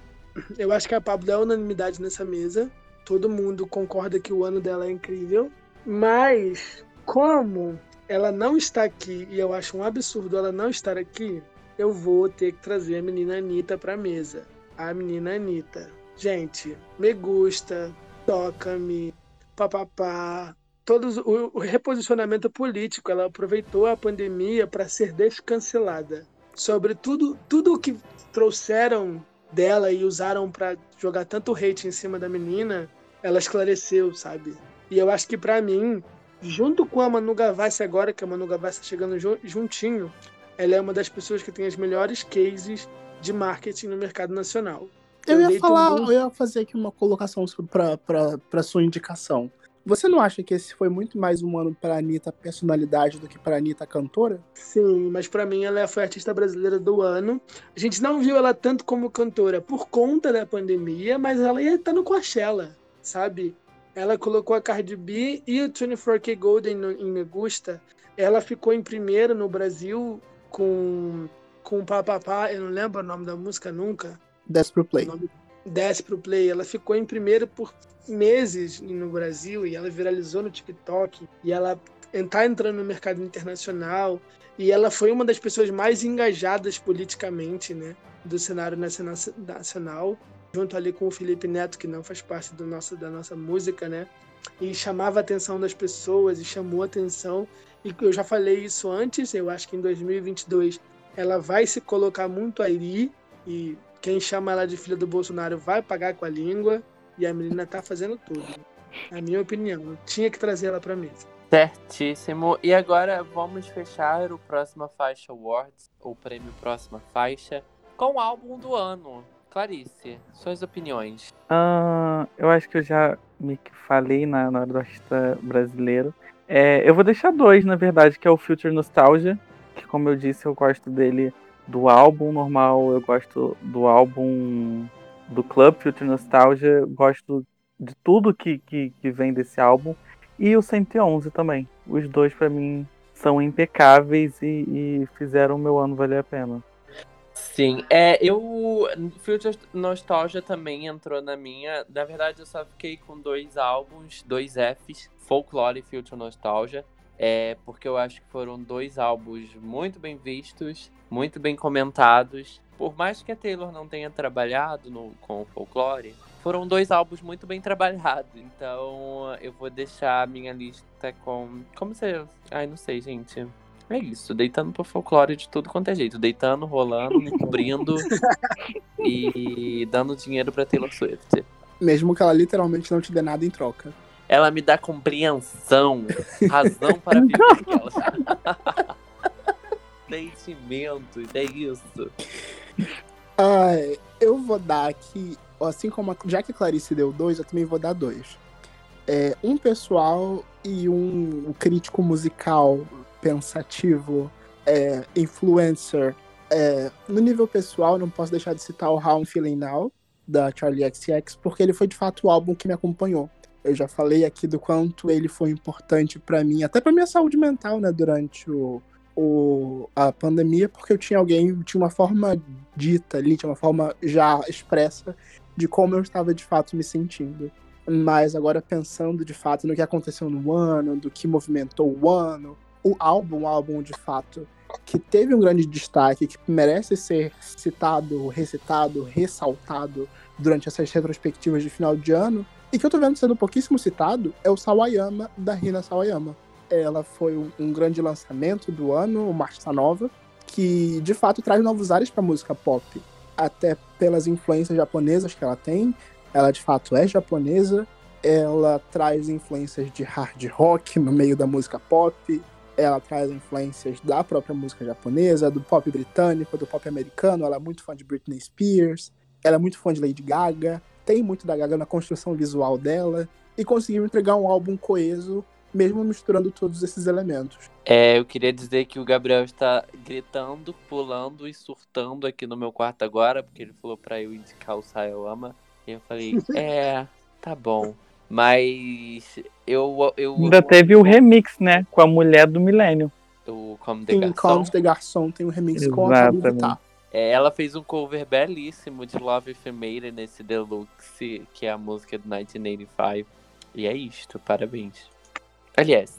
eu acho que a Pablo é unanimidade nessa mesa. Todo mundo concorda que o ano dela é incrível. Mas, como ela não está aqui e eu acho um absurdo ela não estar aqui, eu vou ter que trazer a menina Anitta pra mesa. A menina Anitta. Gente, me gusta, toca-me, papapá. Todos, o, o reposicionamento político, ela aproveitou a pandemia para ser descancelada. Sobre tudo, tudo o que trouxeram dela e usaram para jogar tanto hate em cima da menina, ela esclareceu, sabe? E eu acho que para mim, junto com a Manu Gavassi agora, que a Manu Gavassi tá chegando juntinho, ela é uma das pessoas que tem as melhores cases de marketing no mercado nacional. Eu, eu ia falar, um... eu ia fazer aqui uma colocação para sua indicação. Você não acha que esse foi muito mais um ano para Anitta personalidade do que para Anitta cantora? Sim, mas para mim ela foi a artista brasileira do ano. A gente não viu ela tanto como cantora por conta da pandemia, mas ela ia estar no Coachella, sabe? Ela colocou a Cardi B e o 24K Golden no, em Me Gusta. Ela ficou em primeiro no Brasil com com o Papapá, eu não lembro o nome da música nunca. Desce pro Play. Desce pro Play. Ela ficou em primeiro por meses no Brasil e ela viralizou no TikTok e ela está entrando no mercado internacional e ela foi uma das pessoas mais engajadas politicamente, né, do cenário nacional, junto ali com o Felipe Neto, que não faz parte do nosso, da nossa música, né, e chamava a atenção das pessoas e chamou a atenção. E eu já falei isso antes, eu acho que em 2022 ela vai se colocar muito ali e quem chama ela de filha do Bolsonaro vai pagar com a língua. E a menina tá fazendo tudo. É a minha opinião. Eu tinha que trazer ela pra mesa. Certíssimo. E agora vamos fechar o Próxima Faixa Awards, o prêmio Próxima Faixa, com o álbum do ano. Clarice, suas opiniões. Uh, eu acho que eu já me falei na, na hora do artista brasileiro. É, eu vou deixar dois, na verdade, que é o Future Nostalgia, que como eu disse, eu gosto dele do álbum normal, eu gosto do álbum do Club Future Nostalgia, gosto de tudo que, que, que vem desse álbum. E o 111 também. Os dois, para mim, são impecáveis e, e fizeram o meu ano valer a pena. Sim, é, eu. Future Nostalgia também entrou na minha. Na verdade, eu só fiquei com dois álbuns, dois Fs, Folklore e Future Nostalgia. É, porque eu acho que foram dois álbuns muito bem vistos, muito bem comentados por mais que a Taylor não tenha trabalhado no, com o folclore, foram dois álbuns muito bem trabalhados. Então eu vou deixar a minha lista com. Como você. Ai, não sei, gente. É isso, deitando pro folclore de tudo quanto é jeito. Deitando, rolando, me cobrindo e dando dinheiro pra Taylor Swift. Mesmo que ela literalmente não te dê nada em troca. Ela me dá compreensão, razão para viver. Sentimentos, é isso. Ai, eu vou dar aqui, assim como a, já que a Clarice deu dois, eu também vou dar dois. É, um pessoal e um crítico musical pensativo, é, influencer. É, no nível pessoal, não posso deixar de citar o How I'm Feeling Now, da Charlie XX, porque ele foi de fato o álbum que me acompanhou. Eu já falei aqui do quanto ele foi importante para mim, até para minha saúde mental, né, durante o, o, a pandemia porque eu tinha alguém, tinha uma forma dita ali, tinha uma forma já expressa de como eu estava de fato me sentindo. Mas agora pensando de fato no que aconteceu no ano, do que movimentou o ano, o álbum, o álbum de fato, que teve um grande destaque, que merece ser citado, recitado, ressaltado durante essas retrospectivas de final de ano, e que eu tô vendo sendo pouquíssimo citado, é o Sawayama, da Rina Sawayama. Ela foi um, grande lançamento do ano, o Marcha Nova, que de fato traz novos ares para música pop, até pelas influências japonesas que ela tem. Ela de fato é japonesa, ela traz influências de hard rock no meio da música pop, ela traz influências da própria música japonesa, do pop britânico, do pop americano. Ela é muito fã de Britney Spears, ela é muito fã de Lady Gaga, tem muito da Gaga na construção visual dela e conseguiu entregar um álbum coeso, mesmo misturando todos esses elementos. É, eu queria dizer que o Gabriel está gritando, pulando e surtando aqui no meu quarto agora, porque ele falou pra eu indicar o Sayama. E eu falei, é, tá bom. Mas eu. eu Ainda teve o remix, né? Com a mulher do milênio. O Como de Tem Garçom. Comes de Garçom, tem um remix com a Exatamente. Vittar. É, ela fez um cover belíssimo de Love Ephemeral nesse Deluxe, que é a música do 1985. E é isto, parabéns. Aliás,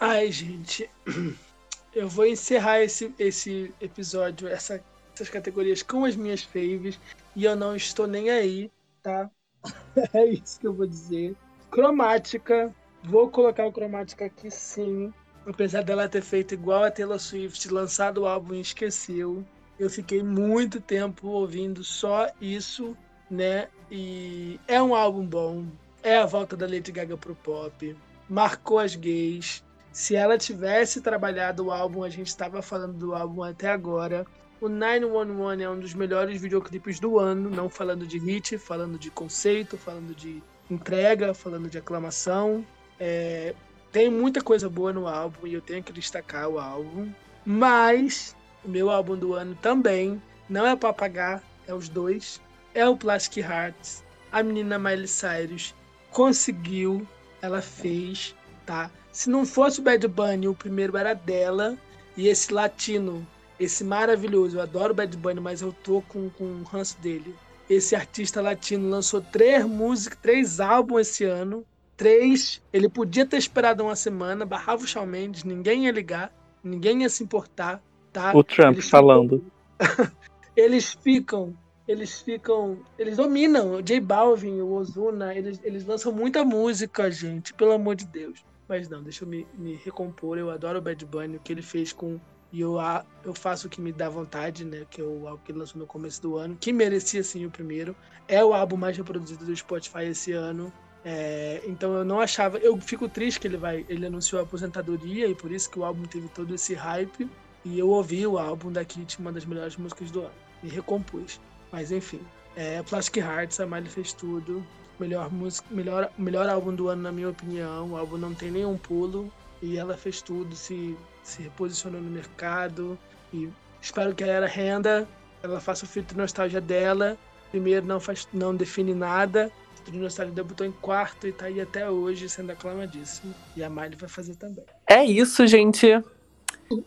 Ai, gente. Eu vou encerrar esse, esse episódio, essa- essas categorias com as minhas faves. E eu não estou nem aí, tá? É isso que eu vou dizer. Cromática. Vou colocar o Cromática aqui sim. Apesar dela ter feito igual a Taylor Swift, lançado o álbum e esqueceu. Eu fiquei muito tempo ouvindo só isso, né? E é um álbum bom. É a volta da Lady Gaga pro pop. Marcou as gays. Se ela tivesse trabalhado o álbum, a gente estava falando do álbum até agora. O 911 é um dos melhores videoclipes do ano, não falando de hit, falando de conceito, falando de entrega, falando de aclamação. É, tem muita coisa boa no álbum e eu tenho que destacar o álbum. Mas o meu álbum do ano também não é para pagar, é os dois. É o Plastic Hearts. A menina Miley Cyrus conseguiu, ela fez, tá? Se não fosse o Bad Bunny, o primeiro era dela. E esse latino, esse maravilhoso, eu adoro o Bad Bunny, mas eu tô com, com o ranço dele. Esse artista latino lançou três músicas, três álbuns esse ano. Três. Ele podia ter esperado uma semana, barrava o Shawn Mendes, ninguém ia ligar, ninguém ia se importar, tá? O Trump Eles falando. eles ficam, eles ficam, eles dominam. O J Balvin, o Ozuna, eles, eles lançam muita música, gente, pelo amor de Deus. Mas não, deixa eu me, me recompor. Eu adoro o Bad Bunny, o que ele fez com. E eu, eu faço o que me dá vontade, né? Que é o álbum que ele lançou no começo do ano, que merecia sim o primeiro. É o álbum mais reproduzido do Spotify esse ano. É, então eu não achava. Eu fico triste que ele vai. Ele anunciou a aposentadoria e por isso que o álbum teve todo esse hype. E eu ouvi o álbum da Kit, uma das melhores músicas do ano. Me recompus. Mas enfim. É, Plastic Hearts, a Miley fez tudo. Melhor música, melhor, melhor álbum do ano, na minha opinião. O álbum não tem nenhum pulo. E ela fez tudo, se, se reposicionou no mercado. E espero que a Era Renda ela faça o filtro de nostalgia dela. Primeiro não, faz, não define nada. O filtro de nostalgia debutou em quarto e tá aí até hoje sendo aclamadíssimo. E a Miley vai fazer também. É isso, gente.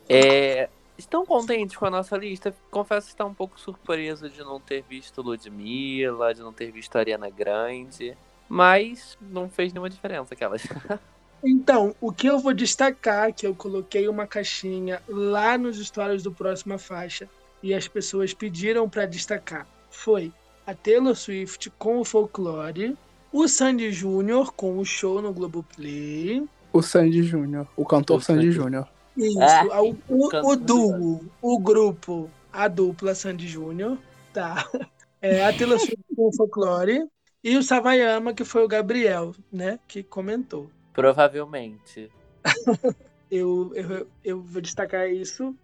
É, Estão contentes com a nossa lista? Confesso que está um pouco surpreso de não ter visto Ludmilla, de não ter visto Ariana Grande. Mas não fez nenhuma diferença aquelas. Então, o que eu vou destacar, que eu coloquei uma caixinha lá nos stories do Próxima Faixa e as pessoas pediram para destacar, foi a Taylor Swift com o Folklore, o Sandy Júnior com o show no Globoplay, O Sandy Júnior, o cantor O Sandy Sandy. Júnior. Isso, Ah, o, o, cantor o duo, o grupo, a dupla Sandy Júnior, tá? É, a Taylor Swift com o Folklore e o Savayama, que foi o Gabriel, né, que comentou. Provavelmente. eu, eu, eu vou destacar isso.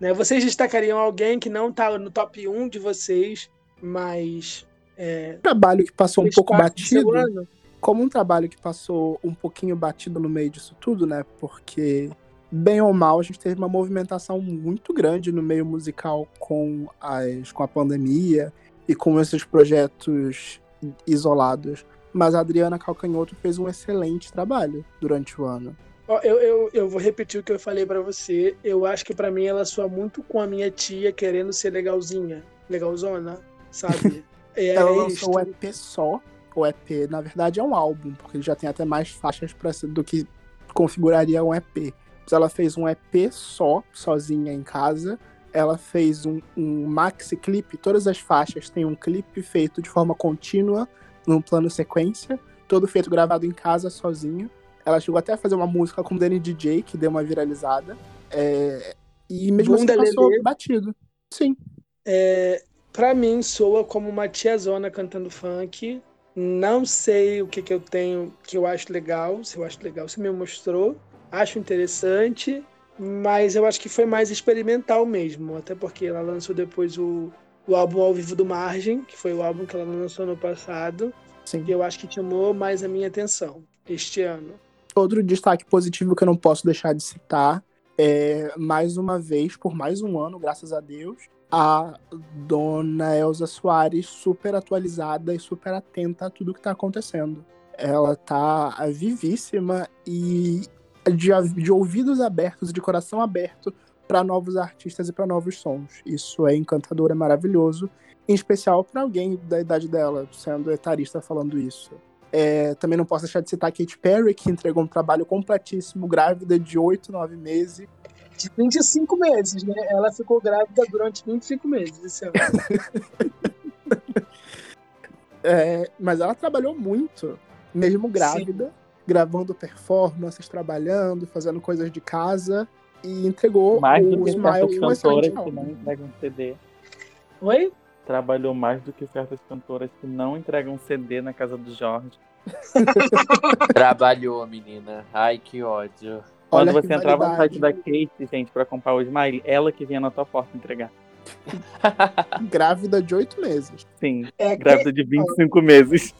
Né? Vocês destacariam alguém que não tá no top 1 de vocês, mas. É, Um trabalho que passou um pouco batido, como um trabalho que passou um pouquinho batido no meio disso tudo, né? Porque, bem ou mal, a gente teve uma movimentação muito grande no meio musical com, as, com a pandemia e com esses projetos isolados. Mas a Adriana Calcanhoto fez um excelente trabalho durante o ano. Eu, eu, eu vou repetir o que eu falei pra você. Eu acho que pra mim ela soa muito com a minha tia querendo ser legalzinha, legalzona, sabe? É, Ela é lançou o isto. EP só. O EP, na verdade, é um álbum, porque ele já tem até mais faixas pra, do que configuraria um EP. Ela fez um EP só, sozinha em casa. Ela fez um, um maxi clipe, todas as faixas têm um clipe feito de forma contínua, num plano sequência, todo feito gravado em casa, sozinho. Ela chegou até a fazer uma música com o Danny DJ, que deu uma viralizada. É, E mesmo Bunda assim passou Lelê. batido. Sim. É, pra mim, soa como uma tiazona cantando funk. Não sei o que, que eu tenho que eu acho legal. Se eu acho legal, você me mostrou. Acho interessante. Mas eu acho que foi mais experimental mesmo. Até porque ela lançou depois o, o álbum ao vivo do Margem, que foi o álbum que ela lançou no passado. Sim. E eu acho que chamou mais a minha atenção este ano. Outro destaque positivo que eu não posso deixar de citar é, mais uma vez, por mais um ano, graças a Deus, a dona Elza Soares super atualizada e super atenta a tudo que tá acontecendo. Ela tá vivíssima e de, de ouvidos abertos, de coração aberto para novos artistas e para novos sons. Isso é encantador, é maravilhoso. Em especial para alguém da idade dela, sendo etarista falando isso. É, também não posso deixar de citar a Katy Perry, que entregou um trabalho completíssimo, grávida de 8, 9 meses. De 25 meses, né? Ela ficou grávida durante 25 meses esse ano. É, mas ela trabalhou muito, mesmo grávida, gravando performances, trabalhando, fazendo coisas de casa e entregou Mais do o que Smile certas um cantoras que não entregam CD. Oi? Trabalhou mais do que certas cantoras que não entregam CD na casa do Jorge. Trabalhou, menina. Ai, que ódio. Olha Quando você entrava no site da Kate, gente, pra comprar o Smile, ela que vinha na tua porta entregar. Grávida de 8 meses. Sim, É, grávida de 25 meses.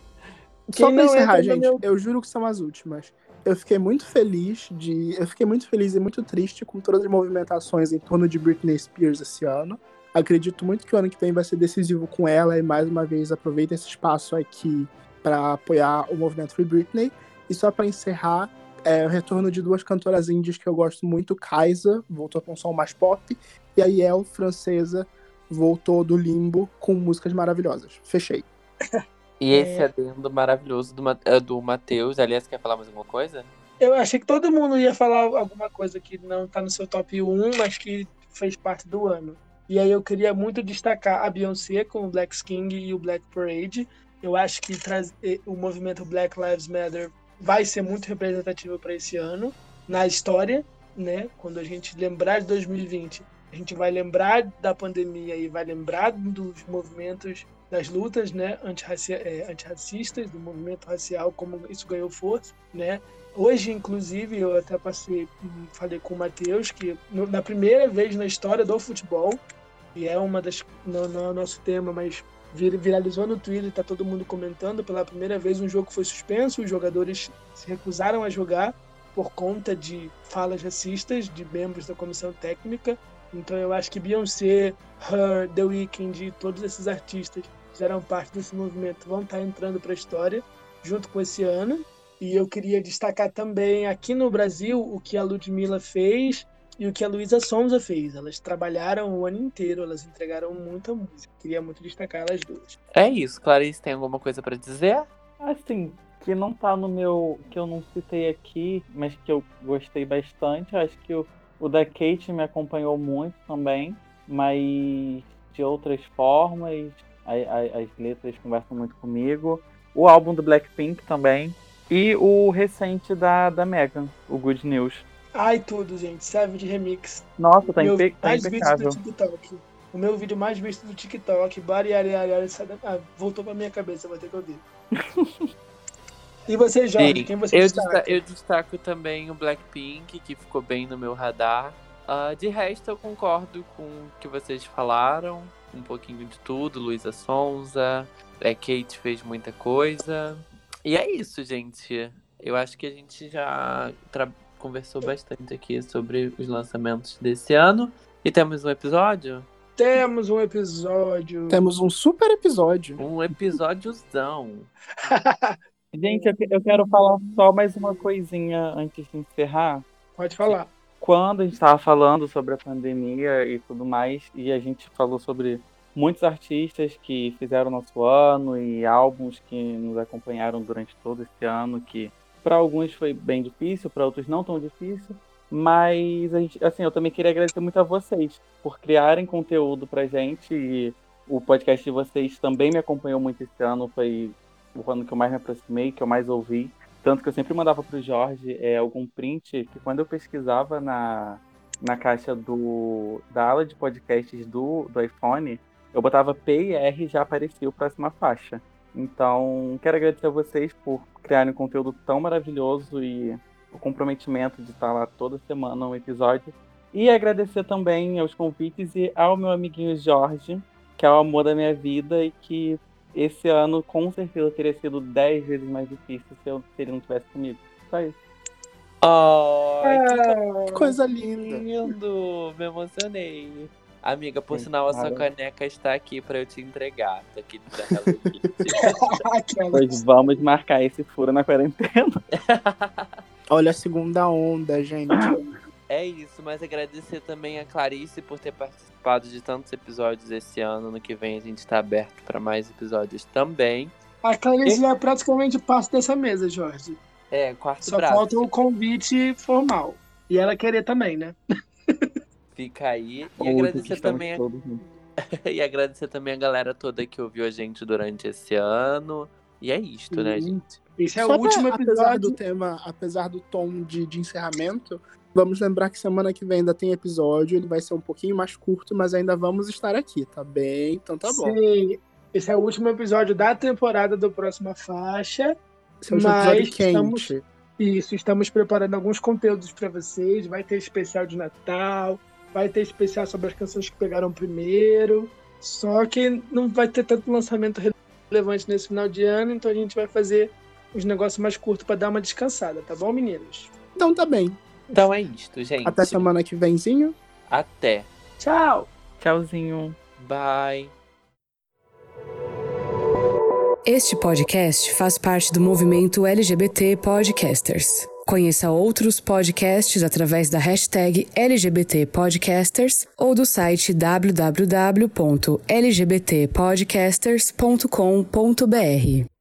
Só pra encerrar, gente, meu- eu juro que são as últimas. Eu fiquei muito feliz de. Eu fiquei muito feliz e muito triste com todas as movimentações em torno de Britney Spears esse ano. Acredito muito que o ano que vem vai ser decisivo com ela e mais uma vez aproveito esse espaço aqui para apoiar o movimento Free Britney. E só para encerrar, é, o retorno de duas cantoras indies que eu gosto muito, Kaisa, voltou com um som mais pop, e a Yel, francesa, voltou do limbo com músicas maravilhosas. Fechei. E esse adendo maravilhoso do, eh, do Matheus. Aliás, quer falar mais alguma coisa? Eu achei que todo mundo ia falar alguma coisa que não tá no seu top 1, mas que fez parte do ano. E aí eu queria muito destacar a Beyoncé com o Black King e o Black Parade. Eu acho que traz, eh, o movimento Black Lives Matter vai ser muito representativo para esse ano na história, né? Quando a gente lembrar de 2020, a gente vai lembrar da pandemia e vai lembrar dos movimentos das lutas, né, antirracia- eh, antirracistas, do movimento racial, como isso ganhou força, né? Hoje, inclusive, eu até passei, hum, falei com o Matheus, que no- na primeira vez na história do futebol, e é uma das. Não, não é o nosso tema, mas vir- viralizou no Twitter, tá todo mundo comentando. Pela primeira vez, um jogo foi suspenso, os jogadores se recusaram a jogar por conta de falas racistas de membros da comissão técnica. Então, eu acho que Beyoncé, Her, The Weeknd, todos esses artistas fizeram parte desse movimento, vão estar entrando para a história junto com esse ano. E eu queria destacar também aqui no Brasil o que a Ludmilla fez e o que a Luísa Sonza fez. Elas trabalharam o ano inteiro, elas entregaram muita música. Queria muito destacar elas duas. É isso. Clarice, tem alguma coisa pra dizer? Assim, que não tá no meu. que eu não citei aqui, mas que eu gostei bastante. Acho que o, o da Kate me acompanhou muito também, mas de outras formas. A- a- as letras conversam muito comigo. O álbum do Blackpink também. E o recente da, da Megan, o Good News. Ai, tudo, gente. Serve de remix. Nossa, tá, meu impe tá impecável. do TikTok. O meu vídeo mais visto do TikTok. Bari, ari, ari, ari, ah, voltou pra minha cabeça, vou ter que ouvir. e você, Jorge? Sim, Quem você eu, destaca? desta- eu destaco também o Blackpink, que ficou bem no meu radar. Ah, de resto, eu concordo com o que vocês falaram. Um pouquinho de tudo. Luísa Sonza, é, Kate fez muita coisa. E é isso, gente. Eu acho que a gente já conversou bastante aqui sobre os lançamentos desse ano. E temos um episódio? Temos um episódio. Temos um super episódio. Um episódiozão. Gente, eu quero falar só mais uma coisinha antes de encerrar. Pode falar. Quando a gente estava falando sobre a pandemia e tudo mais, e a gente falou sobre muitos artistas que fizeram nosso ano e álbuns que nos acompanharam durante todo esse ano, que para alguns foi bem difícil, para outros não tão difícil, mas assim, eu também queria agradecer muito a vocês por criarem conteúdo pra gente e o podcast de vocês também me acompanhou muito esse ano, foi o ano que eu mais me aproximei, que eu mais ouvi. Tanto que eu sempre mandava pro Jorge é, algum print que quando eu pesquisava na, na caixa do, da ala de podcasts do, do iPhone, eu botava P e R e já aparecia o próxima faixa. Então, quero agradecer a vocês por criarem um conteúdo tão maravilhoso e o comprometimento de estar lá toda semana um episódio. E agradecer também aos convites e ao meu amiguinho Jorge, que é o amor da minha vida e que esse ano com certeza teria sido 10 vezes mais difícil se, eu, se ele não tivesse comigo. Só isso. Ai, Que coisa linda. lindo! Me emocionei. Amiga, por Sim, sinal, a sua caneca está aqui pra eu te entregar. Tá aqui da Hello Kitty. Aquela. Pois vamos marcar esse furo na quarentena. Olha a segunda onda, gente. É isso, mas agradecer também a Clarice por ter participado de tantos episódios esse ano. No que vem a gente tá aberto pra mais episódios também. A Clarice já é praticamente parte dessa mesa, Jorge. É, quarto Só braço. falta o convite formal. E ela querer também, né? Fica aí. E agradecer também juntos. e agradecer também a galera toda que ouviu a gente durante esse ano. E é isto, né, Sim. gente? Esse é Só o último pra- Apesar do episódio. tema, apesar do tom de, de encerramento, vamos lembrar que semana que vem ainda tem episódio. Ele vai ser um pouquinho mais curto, mas ainda vamos estar aqui, tá bem? Então tá bom. Sim, esse é o último episódio da temporada do Próxima Faixa. Esse é um Mas episódio quente. estamos- Isso, estamos preparando alguns conteúdos para vocês. Vai ter especial de Natal, vai ter especial sobre as canções que pegaram primeiro. Só que não vai ter tanto lançamento relevante nesse final de ano, então a gente vai fazer os negócios mais curtos para dar uma descansada, tá bom, meninos? Então tá bem. Então é isto, gente. Até semana que vemzinho. Até. Tchau! Tchauzinho. Bye. Este podcast faz parte do movimento LGBT Podcasters. Conheça outros podcasts através da hashtag LGBT Podcasters ou do site www.lgbtpodcasters.com.br.